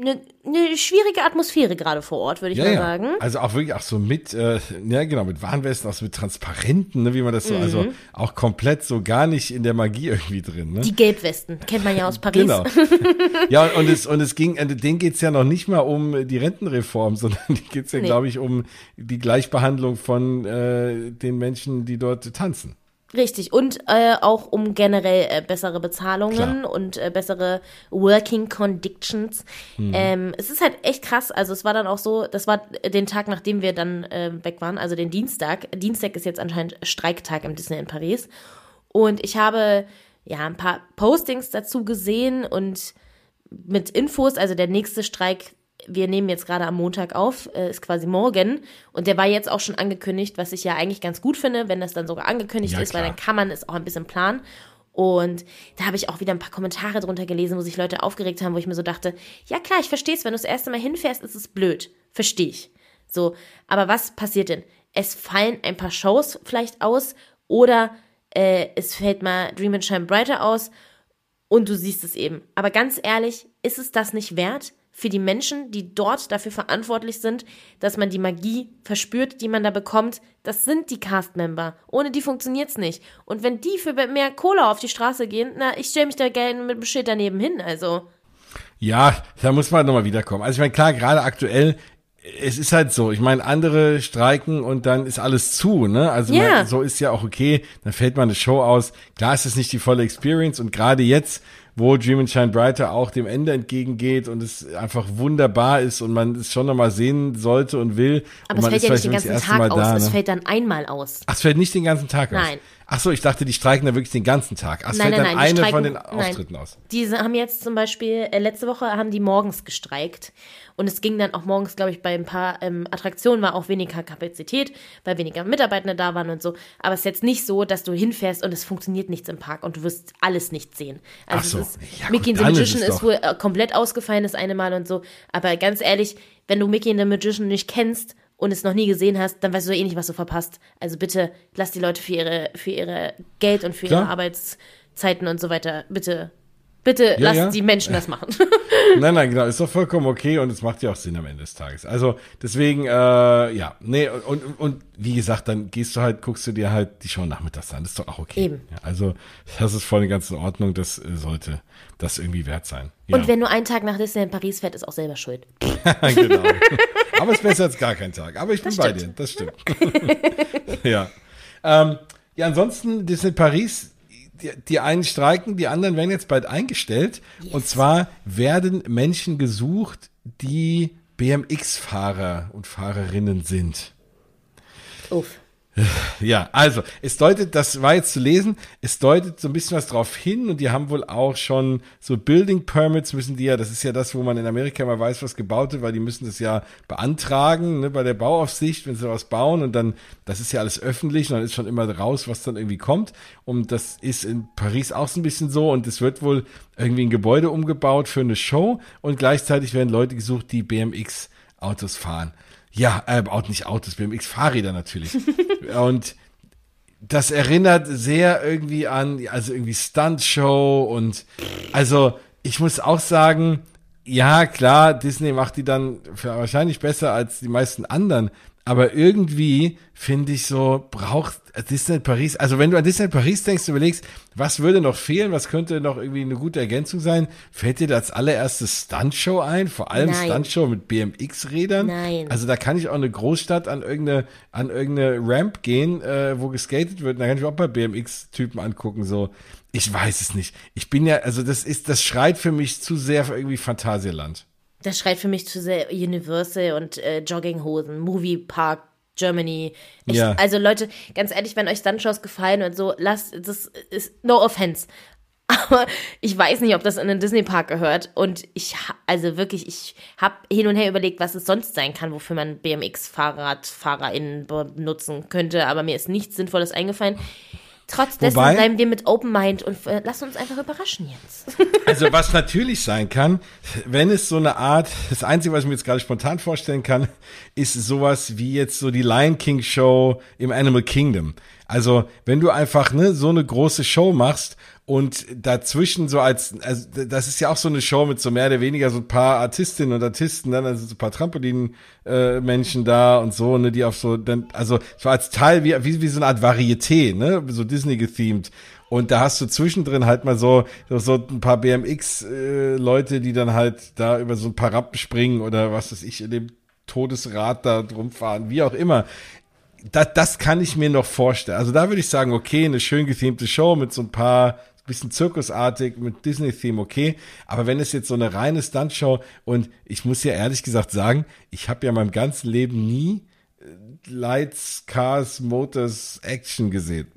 eine, eine schwierige Atmosphäre gerade vor Ort, würde ich ja, mal ja. sagen. Also auch wirklich auch so mit, äh, ja genau, mit Warnwesten, auch so mit Transparenten, ne, wie man das so, also Mhm. auch komplett so gar nicht in der Magie irgendwie drin. Ne? Die Gelbwesten, kennt man ja aus Paris. Genau. ja, und es, und es ging, äh, denen geht's ja noch nicht mal um die Rentenreform, sondern die geht's ja, Nee. glaube ich, um die Gleichbehandlung von äh, den Menschen, die dort tanzen. Richtig, und äh, auch um generell äh, bessere Bezahlungen Klar. und äh, bessere Working Conditions. Ähm, es ist halt echt krass. Also es war dann auch so, das war den Tag, nachdem wir dann äh, weg waren, also den Dienstag. Dienstag ist jetzt anscheinend Streiktag im Disney in Paris. Und ich habe ja ein paar Postings dazu gesehen und mit Infos, also der nächste Streik, wir nehmen jetzt gerade am Montag auf, äh, ist quasi morgen. Und der war jetzt auch schon angekündigt, was ich ja eigentlich ganz gut finde, wenn das dann sogar angekündigt Ja, ist, weil klar. dann kann man es auch ein bisschen planen. Und da habe ich auch wieder ein paar Kommentare drunter gelesen, wo sich Leute aufgeregt haben, wo ich mir so dachte, ja klar, ich verstehe es, wenn du das erste Mal hinfährst, ist es blöd. Verstehe ich. So, aber was passiert denn? Es fallen ein paar Shows vielleicht aus oder äh, es fällt mal Dream and Shine Brighter aus und du siehst es eben. Aber ganz ehrlich, ist es das nicht wert für die Menschen, die dort dafür verantwortlich sind, dass man die Magie verspürt, die man da bekommt? Das sind die Cast-Member. Ohne die funktioniert's nicht. Und wenn die für mehr Kohle auf die Straße gehen, na, ich stelle mich da gerne mit dem Schild daneben hin. Also, Ja, da muss man nochmal wiederkommen. Also ich meine, klar, gerade aktuell, es ist halt so, ich meine, andere streiken und dann ist alles zu, ne? Also Ja. mein, so ist ja auch okay, dann fällt mal eine Show aus. Klar ist es nicht die volle Experience und gerade jetzt, wo Dream and Shine Brighter auch dem Ende entgegengeht und es einfach wunderbar ist und man es schon nochmal sehen sollte und will. Aber und es fällt ja nicht den ganzen Tag aus, da, es ne? fällt dann einmal aus. Ach, es fällt nicht den ganzen Tag aus? Nein. Ach so, ich dachte, die streiken da wirklich den ganzen Tag. Ach, es Nein, fällt nein, dann nein, eine streiken- von den nein. Auftritten aus. Diese haben jetzt zum Beispiel, äh, letzte Woche haben die morgens gestreikt. Und es ging dann auch morgens, glaube ich, bei ein paar ähm, Attraktionen war auch weniger Kapazität, weil weniger Mitarbeitende da waren und so. Aber es ist jetzt nicht so, dass du hinfährst und es funktioniert nichts im Park und du wirst alles nicht sehen. Also Ach so. ist, Ja, gut, Mickey and the ist Magician ist, doch. wohl äh, komplett ausgefallen das eine Mal und so. Aber ganz ehrlich, wenn du Mickey and the Magician nicht kennst und es noch nie gesehen hast, dann weißt du eh nicht, was du verpasst. Also bitte lass die Leute für ihre, für ihre Geld und für Klar. ihre Arbeitszeiten und so weiter, bitte, bitte Ja, lass ja. die Menschen das machen. Nein, nein, genau, ist doch vollkommen okay und es macht ja auch Sinn am Ende des Tages. Also deswegen, äh, ja, nee, und, und, und wie gesagt, dann gehst du halt, guckst du dir halt die Show nachmittags an, das ist doch auch okay. Eben. Ja, also das ist voll ganz in Ordnung, das äh, sollte das irgendwie wert sein. Ja, Und wenn nur ein Tag nach Disneyland Paris fährt, ist auch selber schuld. genau. Aber es ist besser als gar kein Tag. Aber ich bin Das bei stimmt. dir, das stimmt. ja. Ähm, ja, ansonsten Disney Paris, die, die einen streiken, die anderen werden jetzt bald eingestellt. Und zwar werden Menschen gesucht, die BMX-Fahrer und Fahrerinnen sind. Uff. Ja, also es deutet, das war jetzt zu lesen, es deutet so ein bisschen was drauf hin und die haben wohl auch schon so Building Permits müssen die ja, das ist ja das, wo man in Amerika mal weiß, was gebaut wird, weil die müssen das ja beantragen, ne, bei der Bauaufsicht, wenn sie was bauen und dann, das ist ja alles öffentlich und dann ist schon immer raus, was dann irgendwie kommt und das ist in Paris auch so ein bisschen so und es wird wohl irgendwie ein Gebäude umgebaut für eine Show und gleichzeitig werden Leute gesucht, die BMX Autos fahren. Ja, äh, auch nicht Autos, BMX-Fahrräder natürlich. und das erinnert sehr irgendwie an, also irgendwie Stunt-Show und also ich muss auch sagen, ja klar, Disney macht die dann wahrscheinlich besser als die meisten anderen, aber irgendwie finde ich so, braucht Disneyland Paris, also wenn du an Disneyland Paris denkst, überlegst, was würde noch fehlen, was könnte noch irgendwie eine gute Ergänzung sein, fällt dir da als allererstes Stuntshow ein, vor allem Nein. Stuntshow mit BMX-Rädern? Nein. Also da kann ich auch eine Großstadt an irgendeine, an irgendeine Ramp gehen, äh, wo geskatet wird, da kann ich auch bei BMX-Typen angucken, so. Ich weiß es nicht. Ich bin ja, also das ist, das schreit für mich zu sehr für irgendwie Phantasialand. Das schreit für mich zu sehr Universal und äh, Jogginghosen, Movie Park Germany. Ich, Ja. Also Leute, ganz ehrlich, wenn euch Stuntshows gefallen und so, lasst, das ist no offense. Aber ich weiß nicht, ob das in einen Disney-Park gehört. Und ich, also wirklich, ich habe hin und her überlegt, was es sonst sein kann, wofür man BMX-FahrradfahrerInnen benutzen könnte. Aber mir ist nichts Sinnvolles eingefallen. Trotz dessen Wobei- bleiben wir mit Open Mind und äh, lasst uns einfach überraschen jetzt. Also was natürlich sein kann, wenn es so eine Art, das Einzige, was ich mir jetzt gerade spontan vorstellen kann, ist sowas wie jetzt so die Lion King Show im Animal Kingdom. Also wenn du einfach ne, so eine große Show machst und dazwischen so als, also das ist ja auch so eine Show mit so mehr oder weniger so ein paar Artistinnen und Artisten, dann also so ein paar Trampolin-Menschen da und so, ne, die auf so, dann, also so als Teil wie, wie, wie so eine Art Varieté, ne, so Disney gethemed. Und da hast du zwischendrin halt mal so, so, ein paar BMX-Leute, die dann halt da über so ein paar Rampen springen oder was weiß ich, in dem Todesrad da drum fahren, wie auch immer. Das, das kann ich mir noch vorstellen. Also da würde ich sagen, okay, eine schön gethemte Show mit so ein paar, bisschen zirkusartig, mit Disney-Theme, okay. Aber wenn es jetzt so eine reine Stuntshow und ich muss ja ehrlich gesagt sagen, ich habe ja in meinem ganzen Leben nie äh, Lights, Cars, Motors, Action gesehen.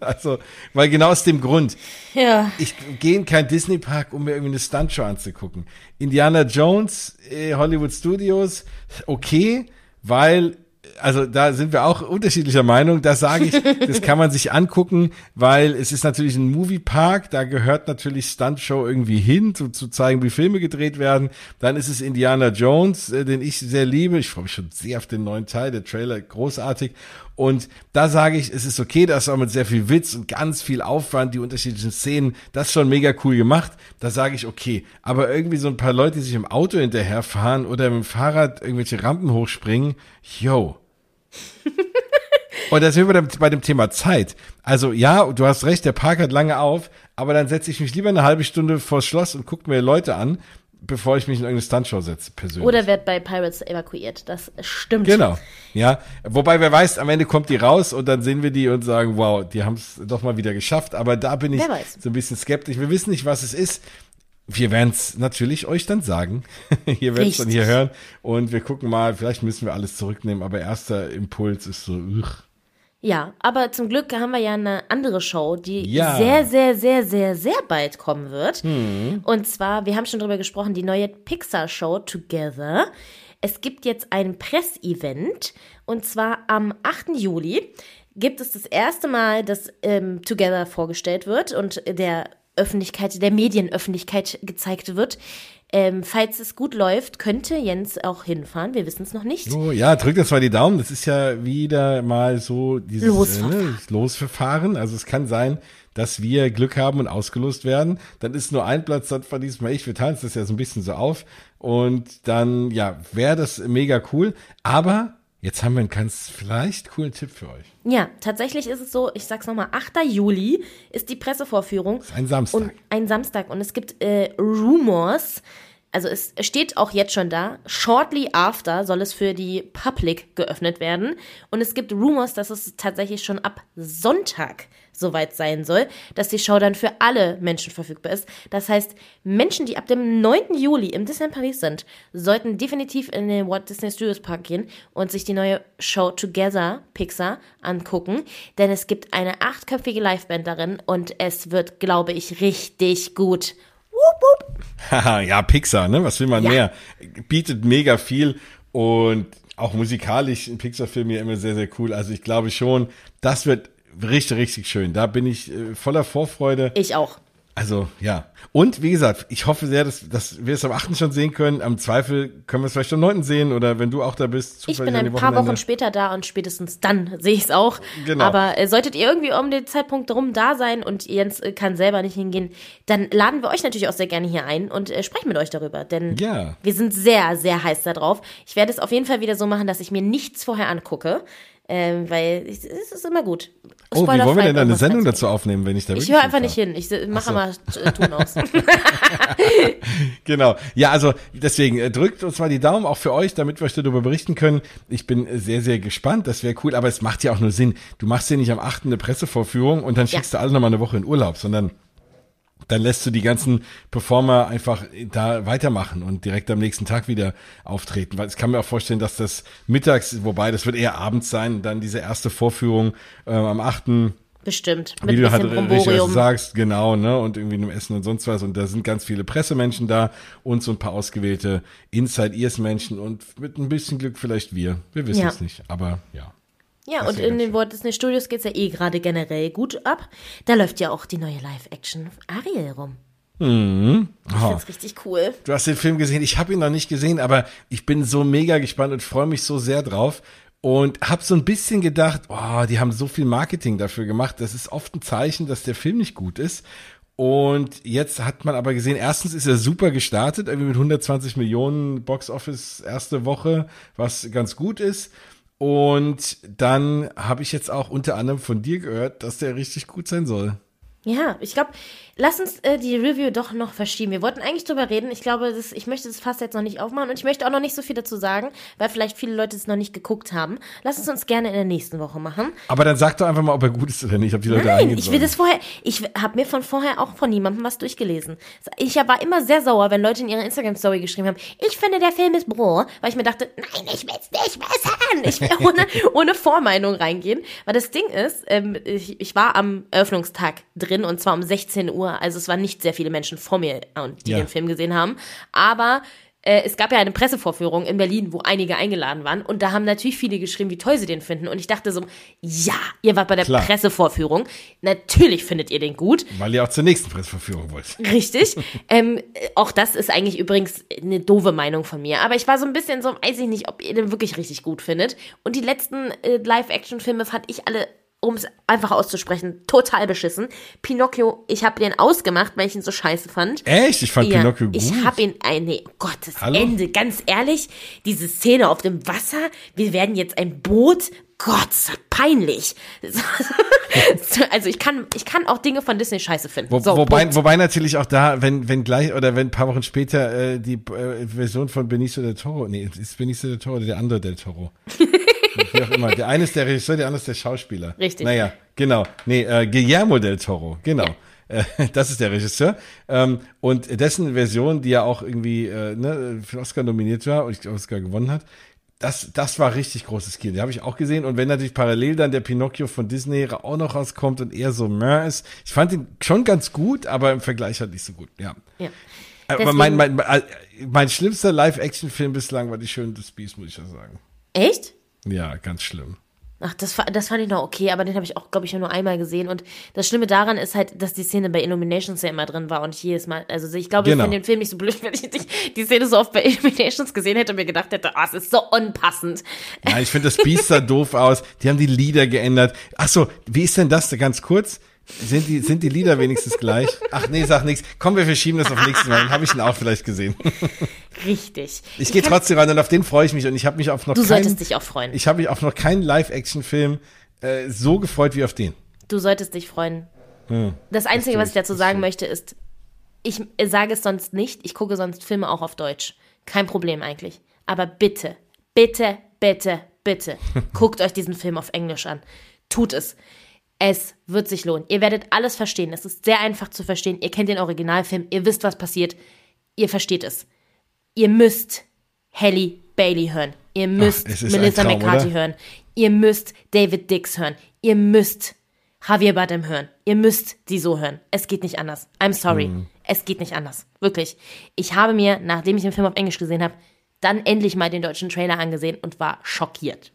Also, weil genau aus dem Grund. Ja. Ich gehe in keinen Disney-Park, um mir irgendwie eine Stuntshow anzugucken. Indiana Jones, äh, Hollywood Studios, okay, weil, also da sind wir auch unterschiedlicher Meinung. Da sage ich, das kann man sich angucken, weil es ist natürlich ein Moviepark, da gehört natürlich Stuntshow irgendwie hin, zu, zu zeigen, wie Filme gedreht werden. Dann ist es Indiana Jones, äh, den ich sehr liebe. Ich freue mich schon sehr auf den neuen Teil, der Trailer großartig. Und da sage ich, es ist okay, das ist auch mit sehr viel Witz und ganz viel Aufwand, die unterschiedlichen Szenen, das schon mega cool gemacht. Da sage ich, okay. Aber irgendwie so ein paar Leute, die sich im Auto hinterherfahren oder mit dem Fahrrad irgendwelche Rampen hochspringen, yo. Und da sind wir bei dem- bei dem Thema Zeit. Also ja, du hast recht, der Park hat lange auf, aber dann setze ich mich lieber eine halbe Stunde vors Schloss und gucke mir Leute an, bevor ich mich in irgendeine Stuntshow setze, persönlich. Oder wird bei Pirates evakuiert. Das stimmt. Genau, ja. Wobei, wer weiß, am Ende kommt die raus und dann sehen wir die und sagen, wow, die haben es doch mal wieder geschafft. Aber da bin ich so ein bisschen skeptisch. Wir wissen nicht, was es ist. Wir werden es natürlich euch dann sagen. ihr werdet es dann hier hören und wir gucken mal, vielleicht müssen wir alles zurücknehmen, aber erster Impuls ist so, uch. Ja, aber zum Glück haben wir ja eine andere Show, die Ja. sehr, sehr, sehr, sehr, sehr bald kommen wird. Mhm. Und zwar, wir haben schon drüber gesprochen, die neue Pixar-Show Together. Es gibt jetzt ein Pressevent und zwar am 8. Juli gibt es das erste Mal, dass ähm, Together vorgestellt wird und der Öffentlichkeit, der Medienöffentlichkeit gezeigt wird. Ähm, falls es gut läuft, könnte Jens auch hinfahren. Wir wissen es noch nicht. So, ja, drückt jetzt mal die Daumen. Das ist ja wieder mal so dieses Losverfahren. Äh, ne, Losverfahren. Also es kann sein, dass wir Glück haben und ausgelost werden. Dann ist nur ein Platz dann von diesem Mal ich. Wir teilen das ja so ein bisschen so auf. Und dann, ja, wäre das mega cool. Aber jetzt haben wir einen ganz vielleicht coolen Tipp für euch. Ja, tatsächlich ist es so, ich sag's nochmal, 8. Juli ist die Pressevorführung. Das ist ein Samstag. Und ein Samstag. Und es gibt äh, Rumors, also es steht auch jetzt schon da, shortly after soll es für die Public geöffnet werden. Und es gibt Rumors, dass es tatsächlich schon ab Sonntag soweit sein soll, dass die Show dann für alle Menschen verfügbar ist. Das heißt, Menschen, die ab dem 9. Juli im Disneyland Paris sind, sollten definitiv in den Walt Disney Studios Park gehen und sich die neue Show Together Pixar angucken, denn es gibt eine achtköpfige Liveband darin und es wird, glaube ich, richtig gut. Wup, wup. Haha, ja, Pixar, ne? Was will man Ja. mehr? Bietet mega viel und auch musikalisch ein Pixar-Film ja immer sehr, sehr cool. Also ich glaube schon, das wird richtig, richtig schön. Da bin ich äh, voller Vorfreude. Ich auch. Also, ja. Und wie gesagt, ich hoffe sehr, dass, dass wir es am 8. schon sehen können. Am Zweifel können wir es vielleicht am 9. sehen oder wenn du auch da bist. Ich bin ein paar Wochenende. Wochen später da und spätestens dann sehe ich es auch. Genau. Aber äh, solltet ihr irgendwie um den Zeitpunkt rum da sein und Jens äh, kann selber nicht hingehen, dann laden wir euch natürlich auch sehr gerne hier ein und äh, sprechen mit euch darüber. Denn Ja. wir sind sehr, sehr heiß da drauf. Ich werde es auf jeden Fall wieder so machen, dass ich mir nichts vorher angucke. Ähm, weil es ist immer gut. Oh, wie Spoilerfrei wollen wir denn da eine Sendung dazu aufnehmen, wenn ich da Ich höre einfach nicht hin. Ich mache so. mal äh, Ton aus. Genau. Ja, also deswegen äh, drückt uns mal die Daumen auch für euch, damit wir euch darüber berichten können. Ich bin sehr, sehr gespannt. Das wäre cool, aber es macht ja auch nur Sinn. Du machst ja nicht am 8. eine Pressevorführung und dann schickst du alle nochmal eine Woche in Urlaub, sondern dann lässt du die ganzen Performer einfach da weitermachen und direkt am nächsten Tag wieder auftreten. Weil ich kann mir auch vorstellen, dass das mittags, wobei das wird eher abends sein, dann diese erste Vorführung äh, am 8 Bestimmt. Mit wie du halt richtig sagst, genau, ne, und irgendwie einem Essen und sonst was. Und da sind ganz viele Pressemenschen da und so ein paar ausgewählte Inside-Ears-Menschen und mit ein bisschen Glück vielleicht wir. Wir wissen Ja. es nicht, aber ja. Ja, Das und in den. Walt Disney Studios geht's ja eh gerade generell gut ab. Da läuft ja auch die neue Live-Action Ariel rum. Ich Oh, find's richtig cool. du hast den Film gesehen, ich habe ihn noch nicht gesehen, aber ich bin so mega gespannt und freue mich so sehr drauf. Und habe so ein bisschen gedacht, oh, die haben so viel Marketing dafür gemacht. Das ist oft ein Zeichen, dass der Film nicht gut ist. Und jetzt hat man aber gesehen, erstens ist er super gestartet, irgendwie mit 120 Millionen Box Office erste Woche, was ganz gut ist. Und dann habe ich jetzt auch unter anderem von dir gehört, dass der richtig gut sein soll. Ja, ich glaube, lass uns äh, die Review doch noch verschieben. Wir wollten eigentlich drüber reden. Ich glaube, das, ich möchte das fast jetzt noch nicht aufmachen und ich möchte auch noch nicht so viel dazu sagen, weil vielleicht viele Leute es noch nicht geguckt haben. Lass es uns gerne in der nächsten Woche machen. Aber dann sag doch einfach mal, ob er gut ist oder nicht, ob die Leute Nein, ich will das vorher. Ich habe mir von vorher auch von niemandem was durchgelesen. Ich war immer sehr sauer, wenn Leute in ihrer Instagram-Story geschrieben haben, ich finde, der Film ist bro, weil ich mir dachte, nein, ich will's nicht wissen. Ich will ohne, ohne Vormeinung reingehen. Weil das Ding ist, ähm, ich, ich war am Eröffnungstag drin und zwar um 16 Uhr. Also es waren nicht sehr viele Menschen vor mir, und die Ja. den Film gesehen haben. Aber äh, es gab ja eine Pressevorführung in Berlin, wo einige eingeladen waren. Und da haben natürlich viele geschrieben, wie toll sie den finden. Und ich dachte so, ja, ihr wart bei der Klar. Pressevorführung. Natürlich findet ihr den gut. Weil ihr auch zur nächsten Presseverführung wollt. Richtig. ähm, äh, auch das ist eigentlich übrigens eine doofe Meinung von mir. Aber ich war so ein bisschen so, weiß ich nicht, ob ihr den wirklich richtig gut findet. Und die letzten äh, Live-Action-Filme fand ich alle, um es einfach auszusprechen, total beschissen. Pinocchio, ich habe den ausgemacht, weil ich ihn so scheiße fand. Echt? Ich fand Ja, Pinocchio gut. ich habe ihn, äh, nee, Gottes Hallo? Ende, ganz ehrlich, diese Szene auf dem Wasser, wir werden jetzt ein Boot Gott, peinlich. also ich kann, ich kann auch Dinge von Disney scheiße finden. Wo, so, wobei, Punkt. wobei natürlich auch da, wenn, wenn gleich oder wenn ein paar Wochen später äh, die äh, Version von Benicio del Toro, nee, ist Benicio del Toro oder der andere del Toro? Wie auch immer. Der eine ist der Regisseur, der andere ist der Schauspieler. Richtig. Naja, genau. Nee, äh, Guillermo del Toro, genau. Ja. Äh, Das ist der Regisseur. Ähm, und dessen Version, die ja auch irgendwie äh, ne, für Oscar nominiert war und ich glaube Oscar gewonnen hat, das, das war richtig großes Kino. Die habe ich auch gesehen. Und wenn natürlich parallel dann der Pinocchio von Disney auch noch rauskommt und eher so mehr ist, ich fand ihn schon ganz gut, aber im Vergleich halt nicht so gut. Ja. Ja. Aber Deswegen- mein, mein, mein, mein schlimmster Live-Action-Film bislang war die Schöne des Biest, muss ich ja sagen. Echt? Ja, ganz schlimm. Ach, das, das fand ich noch okay, aber den habe ich auch, glaube ich, nur einmal gesehen. Und das Schlimme daran ist halt, dass die Szene bei Illuminations ja immer drin war und ich jedes Mal, also ich glaube, Genau. ich finde den Film nicht so blöd, wenn ich die, die Szene so oft bei Illuminations gesehen hätte und mir gedacht hätte, ah, es ist so unpassend. Ja, ich finde das Biest sah doof aus. Die haben die Lieder geändert. Ach so, wie ist denn das ganz kurz? Sind die, sind die Lieder wenigstens gleich? Ach nee, sag nichts. Komm, wir verschieben das auf nächstes Mal. Dann habe ich ihn auch vielleicht gesehen. Richtig. Ich gehe kann- trotzdem rein und auf den freue ich mich. Und ich habe mich auf noch Du keinen, solltest dich auch freuen. ich habe mich auf noch keinen Live-Action-Film äh, so gefreut wie auf den. Du solltest dich freuen. Hm. Das Einzige, was ich ich, dazu sagen möchte, ist, ich sage es sonst nicht, ich gucke sonst Filme auch auf Deutsch. Kein Problem eigentlich. Aber bitte, bitte, bitte, bitte, guckt euch diesen Film auf Englisch an. Tut es. Es wird sich lohnen. Ihr werdet alles verstehen. Es ist sehr einfach zu verstehen. Ihr kennt den Originalfilm. Ihr wisst, was passiert. Ihr versteht es. Ihr müsst Halle Bailey hören. Ihr müsst ein Melissa Traum, McCarthy oder? hören. Ihr müsst David Dix hören. Ihr müsst Javier Bardem hören. Ihr müsst die so hören. Es geht nicht anders. I'm sorry. Mhm. Es geht nicht anders. Wirklich. Ich habe mir, nachdem ich den Film auf Englisch gesehen habe, dann endlich mal den deutschen Trailer angesehen und war schockiert.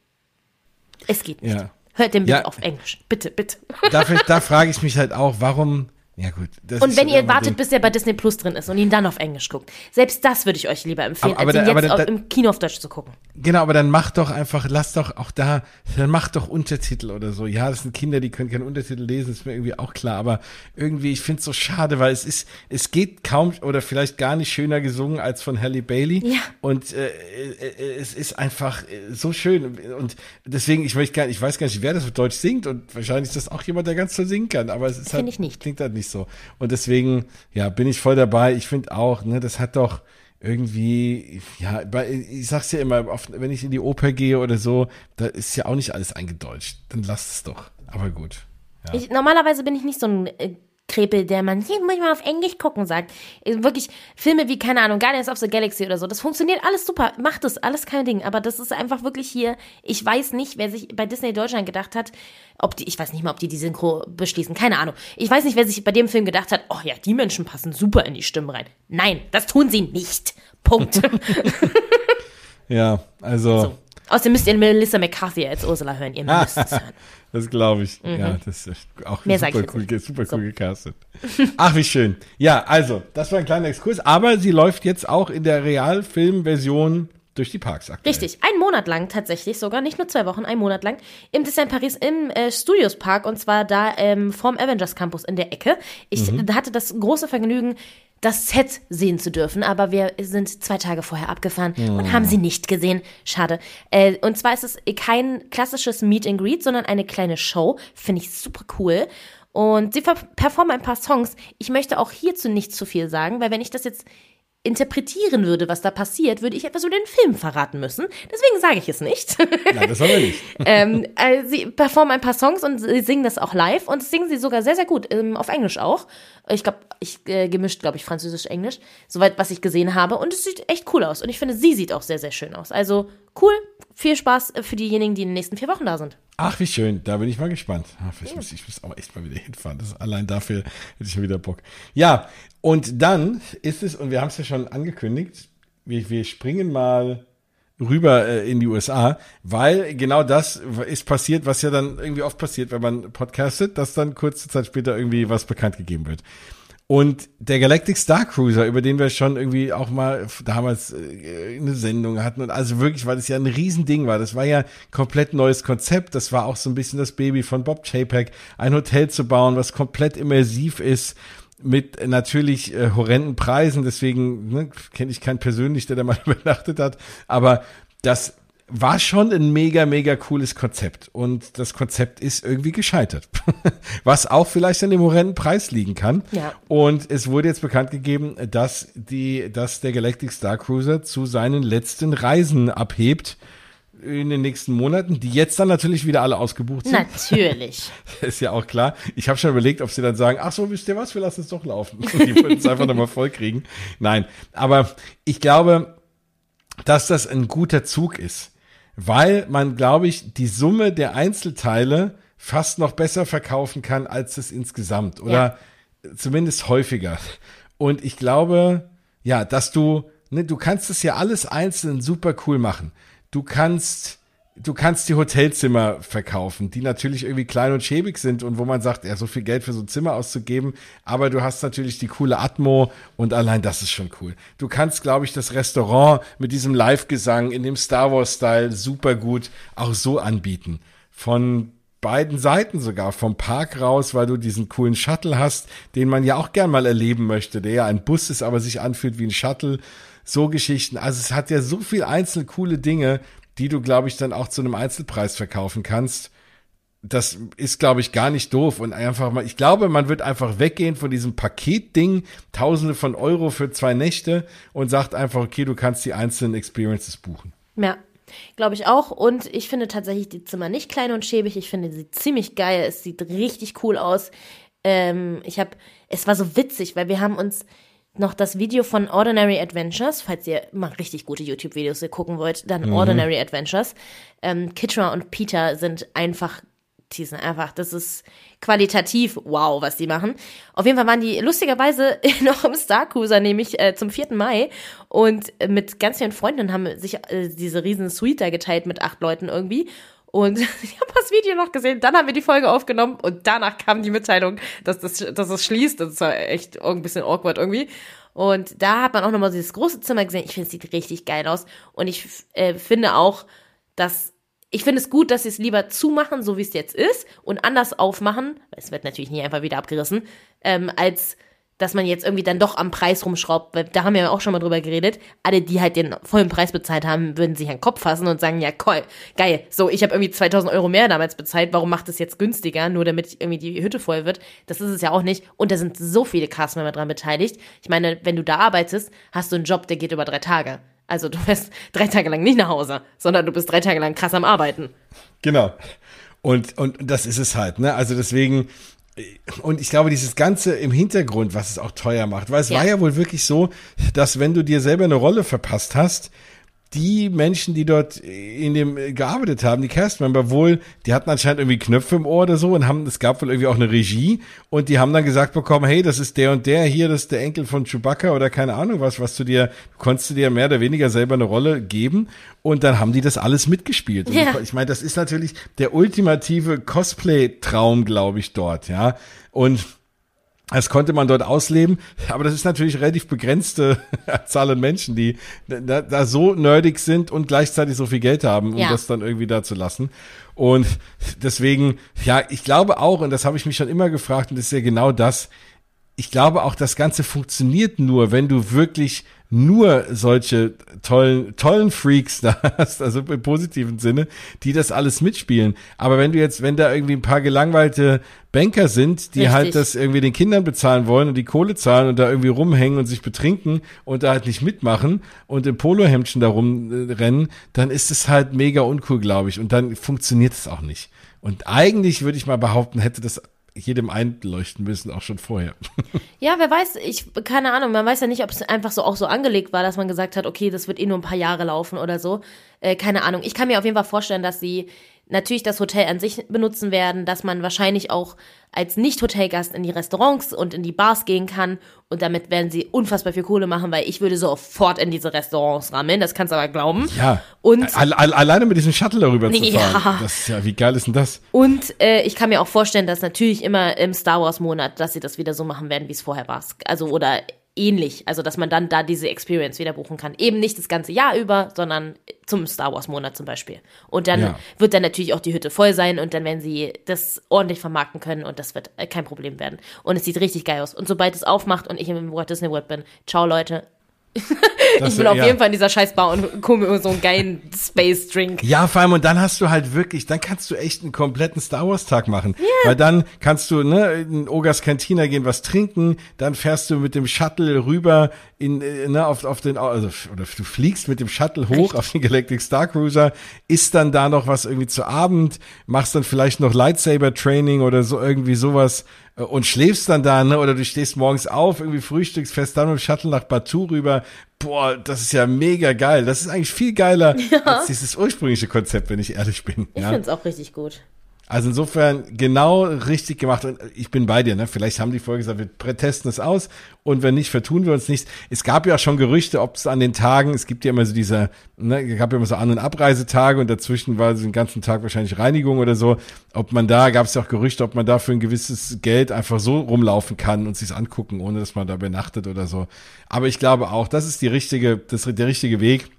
Es geht nicht. Ja. Hört den bitte Ja. auf Englisch. Bitte, bitte. Dafür, da frage ich mich halt auch, warum. Ja gut. Und wenn ihr wartet, bis er bei Disney Plus drin ist und ihn dann auf Englisch guckt, selbst das würde ich euch lieber empfehlen, Aber- aber als ihn aber jetzt da- im Kino auf Deutsch zu gucken. Genau, aber dann mach doch einfach, lass doch auch da, dann mach doch Untertitel oder so. Ja, das sind Kinder, die können keine Untertitel lesen, ist mir irgendwie auch klar, aber irgendwie, ich find's so schade, weil es ist, es geht kaum oder vielleicht gar nicht schöner gesungen als von Halle Bailey. Ja. Und äh, äh, es ist einfach äh, so schön. Und deswegen, ich möchte gar ich weiß gar nicht, wer das auf Deutsch singt und wahrscheinlich ist das auch jemand, der ganz so singen kann, aber es ist halt, ich nicht. klingt halt nicht so. Und deswegen, ja, bin ich voll dabei. Ich finde auch, ne, das hat doch irgendwie, ja, ich sag's ja immer, oft, wenn ich in die Oper gehe oder so, da ist ja auch nicht alles eingedeutscht. Dann lasst es doch. Aber gut. Ja. Ich, normalerweise bin ich nicht so ein äh, Krepel, der man, hier muss ich mal auf Englisch gucken sagt. Äh, Wirklich, Filme wie, keine Ahnung, Guardians of the Galaxy oder so, das funktioniert alles super, macht es, alles kein Ding. Aber das ist einfach wirklich hier, ich weiß nicht, wer sich bei Disney Deutschland gedacht hat, ob die, ich weiß nicht mal, ob die die Synchro beschließen, keine Ahnung. Ich weiß nicht, wer sich bei dem Film gedacht hat, oh ja, die Menschen passen super in die Stimmen rein. Nein, das tun sie nicht. Punkt. Ja, also, so. Außerdem müsst ihr Melissa McCarthy als Ursula hören, ihr müsst es hören. das glaube ich. Ja, das ist auch Mhm. Mehr super, cool, nicht. super So. cool gecastet. Ach, wie schön. Ja, also, das war ein kleiner Exkurs, aber sie läuft jetzt auch in der Realfilmversion durch die Parks aktuell. Richtig, einen Monat lang tatsächlich sogar, nicht nur zwei Wochen, einen Monat lang im Disneyland Paris im äh, Studios Park und zwar da ähm, vorm Avengers Campus in der Ecke. Ich hatte das große Vergnügen, das Set sehen zu dürfen, aber wir sind zwei Tage vorher abgefahren und haben sie nicht gesehen. Schade. Äh, und zwar ist es kein klassisches Meet and Greet, sondern eine kleine Show. Finde ich super cool. Und sie per- performen ein paar Songs. Ich möchte auch hierzu nicht zu viel sagen, weil wenn ich das jetzt interpretieren würde, was da passiert, würde ich etwas über den Film verraten müssen. Deswegen sage ich es nicht. Nein, das wollen wir nicht. ähm, äh, sie performen ein paar Songs und sie singen das auch live und singen sie sogar sehr, sehr gut. Ähm, auf Englisch auch. Ich glaube, ich äh, gemischt, glaube ich, Französisch-Englisch. Soweit, was ich gesehen habe. Und es sieht echt cool aus. Und ich finde, sie sieht auch sehr, sehr schön aus. Also cool. Viel Spaß für diejenigen, die in den nächsten vier Wochen da sind. Ach, wie schön. Da bin ich mal gespannt. Ach, ich, muss, ich muss auch echt mal wieder hinfahren. Das, allein dafür hätte ich schon wieder Bock. Ja, und dann ist es, und wir haben es ja schon angekündigt, wir, wir springen mal rüber äh, in die USA, weil genau das ist passiert, was ja dann irgendwie oft passiert, wenn man podcastet, dass dann kurze Zeit später irgendwie was bekannt gegeben wird. Und der Galactic Star Cruiser, über den wir schon irgendwie auch mal damals äh, eine Sendung hatten und also wirklich, weil das ja ein Riesending war. Das war ja komplett neues Konzept. Das war auch so ein bisschen das Baby von Bob Chapek, ein Hotel zu bauen, was komplett immersiv ist mit natürlich äh, horrenden Preisen. Deswegen ne, kenne ich keinen persönlich, der da mal übernachtet hat. Aber das war schon ein mega, mega cooles Konzept. Und das Konzept ist irgendwie gescheitert. Was auch vielleicht an dem horrenden Preis liegen kann. Ja. Und es wurde jetzt bekannt gegeben, dass die, dass der Galactic Star Cruiser zu seinen letzten Reisen abhebt in den nächsten Monaten, die jetzt dann natürlich wieder alle ausgebucht sind. Natürlich. ist ja auch klar. Ich habe schon überlegt, ob sie dann sagen, ach so, wisst ihr was, wir lassen es doch laufen. die würden es einfach nochmal voll kriegen. Nein, aber ich glaube, dass das ein guter Zug ist, weil man, glaube ich, die Summe der Einzelteile fast noch besser verkaufen kann als das insgesamt oder ja. zumindest häufiger. Und ich glaube, ja, dass du, ne, du kannst es ja alles einzeln super cool machen du kannst, du kannst die Hotelzimmer verkaufen, die natürlich irgendwie klein und schäbig sind und wo man sagt, ja, so viel Geld für so ein Zimmer auszugeben, aber du hast natürlich die coole Atmo und allein das ist schon cool. Du kannst, glaube ich, das Restaurant mit diesem Live-Gesang in dem Star Wars-Style super gut auch so anbieten. Von beiden Seiten sogar, vom Park raus, weil du diesen coolen Shuttle hast, den man ja auch gern mal erleben möchte, der ja ein Bus ist, aber sich anfühlt wie ein Shuttle so Geschichten. Also es hat ja so viel einzelne coole Dinge, die du, glaube ich, dann auch zu einem Einzelpreis verkaufen kannst. Das ist, glaube ich, gar nicht doof. Und einfach mal, ich glaube, man wird einfach weggehen von diesem Paketding, Tausende von Euro für zwei Nächte und sagt einfach, okay, du kannst die einzelnen Experiences buchen. Ja, Glaube ich auch. Und ich finde tatsächlich die Zimmer nicht klein und schäbig. Ich finde sie ziemlich geil. Es sieht richtig cool aus. Ähm, ich habe, es war so witzig, weil wir haben uns noch das Video von Ordinary Adventures, falls ihr mal richtig gute YouTube-Videos gucken wollt, dann mhm. Ordinary Adventures. Ähm, Kitra und Peter sind einfach, die sind einfach, das ist qualitativ wow, was die machen. Auf jeden Fall waren die lustigerweise noch im Star Cruiser, nämlich äh, zum 4. Mai und mit ganz vielen Freunden haben sich äh, diese riesen Suite da geteilt mit acht Leuten irgendwie. Und ich habe das Video noch gesehen, dann haben wir die Folge aufgenommen und danach kam die Mitteilung, dass das, dass das schließt. Das war echt ein bisschen awkward irgendwie. Und da hat man auch nochmal dieses große Zimmer gesehen. Ich finde, es sieht richtig geil aus. Und ich äh, finde auch, dass ich finde es gut, dass sie es lieber zumachen, so wie es jetzt ist, und anders aufmachen. Es wird natürlich nie einfach wieder abgerissen, ähm, als dass man jetzt irgendwie dann doch am Preis rumschraubt, weil da haben wir ja auch schon mal drüber geredet. Alle, die halt den vollen Preis bezahlt haben, würden sich an den Kopf fassen und sagen, ja, cool, geil, so, ich habe irgendwie 2000 Euro mehr damals bezahlt, warum macht es jetzt günstiger, nur damit irgendwie die Hütte voll wird? Das ist es ja auch nicht. Und da sind so viele Castmember dran beteiligt. Ich meine, wenn du da arbeitest, hast du einen Job, der geht über drei Tage. Also du fährst drei Tage lang nicht nach Hause, sondern du bist drei Tage lang krass am Arbeiten. Genau. Und, und das ist es halt, ne? Also deswegen, und ich glaube, dieses Ganze im Hintergrund, was es auch teuer macht, weil es ja. war ja wohl wirklich so, dass wenn du dir selber eine Rolle verpasst hast, die Menschen, die dort in dem gearbeitet haben, die Castmember wohl, die hatten anscheinend irgendwie Knöpfe im Ohr oder so und haben, es gab wohl irgendwie auch eine Regie und die haben dann gesagt bekommen, hey, das ist der und der hier, das ist der Enkel von Chewbacca oder keine Ahnung was, was du dir, konntest du dir mehr oder weniger selber eine Rolle geben und dann haben die das alles mitgespielt. Ja. Ich, ich meine, das ist natürlich der ultimative Cosplay-Traum, glaube ich, dort, ja. Und das konnte man dort ausleben, aber das ist natürlich relativ begrenzte Zahl an Menschen, die da, da, so nerdig sind und gleichzeitig so viel Geld haben, um ja. das dann irgendwie da zu lassen. Und deswegen, ja, ich glaube auch, und das habe ich mich schon immer gefragt, und das ist ja genau das, ich glaube auch, das Ganze funktioniert nur, wenn du wirklich nur solche tollen, tollen Freaks da hast, also im positiven Sinne, die das alles mitspielen. Aber wenn du jetzt, wenn da irgendwie ein paar gelangweilte Banker sind, die halt Richtig. halt das irgendwie den Kindern bezahlen wollen und die Kohle zahlen und da irgendwie rumhängen und sich betrinken und da halt nicht mitmachen und im Polohemdchen da rumrennen, dann ist es halt mega uncool, glaube ich. Und dann funktioniert es auch nicht. Und eigentlich würde ich mal behaupten, hätte das jedem einleuchten müssen, auch schon vorher. Ja, wer weiß, ich, keine Ahnung, man weiß ja nicht, ob es einfach so auch so angelegt war, dass man gesagt hat, okay, das wird eh nur ein paar Jahre laufen oder so. Äh, keine Ahnung. Ich kann mir auf jeden Fall vorstellen, dass sie natürlich das Hotel an sich benutzen werden, dass man wahrscheinlich auch als Nicht-Hotelgast in die Restaurants und in die Bars gehen kann und damit werden sie unfassbar viel Kohle machen, weil ich würde sofort in diese Restaurants rammeln, das kannst du aber glauben. Ja. Und all, all, alleine mit diesem Shuttle darüber zu fahren. Ja. Das ist ja, wie geil ist denn das? Und äh, ich kann mir auch vorstellen, dass natürlich immer im Star Wars Monat, dass sie das wieder so machen werden, wie es vorher war. Also oder ähnlich. Also, dass man dann da diese Experience wieder buchen kann. Eben nicht das ganze Jahr über, sondern zum Star Wars Monat zum Beispiel. Und dann ja. wird dann natürlich auch die Hütte voll sein und dann werden sie das ordentlich vermarkten können und das wird kein Problem werden. Und es sieht richtig geil aus. Und sobald es aufmacht und ich im Walt Disney World bin, ciao Leute, ich bin auf jeden Fall in dieser Scheißbar und gucke mir so einen geilen Space Drink. Ja, vor allem, und dann hast du halt wirklich, dann kannst du echt einen kompletten Star Wars Tag machen. Yeah. Weil dann kannst du, ne, in Ogas Cantina gehen, was trinken, dann fährst du mit dem Shuttle rüber in, äh, ne, auf, auf den, also, oder du fliegst mit dem Shuttle hoch echt? auf den Galactic Star Cruiser, isst dann da noch was irgendwie zu Abend, machst dann vielleicht noch Lightsaber Training oder so irgendwie sowas und schläfst dann da, ne? Oder du stehst morgens auf, irgendwie frühstückst, fährst dann mit dem Shuttle nach Batu rüber. Boah, das ist ja mega geil. Das ist eigentlich viel geiler ja. als dieses ursprüngliche Konzept, wenn ich ehrlich bin. Ich ja? finde es auch richtig gut. Also insofern genau richtig gemacht und ich bin bei dir, ne? Vielleicht haben die vorher gesagt, wir testen es aus und wenn nicht, vertun wir uns nicht. Es gab ja schon Gerüchte, ob es an den Tagen, es gibt ja immer so diese, ne, gab ja immer so An- und Abreisetage und dazwischen war so den ganzen Tag wahrscheinlich Reinigung oder so. Ob man da, gab es ja auch Gerüchte, ob man da für ein gewisses Geld einfach so rumlaufen kann und sich's angucken, ohne dass man da benachtet oder so. Aber ich glaube auch, das ist die richtige, das ist der richtige Weg.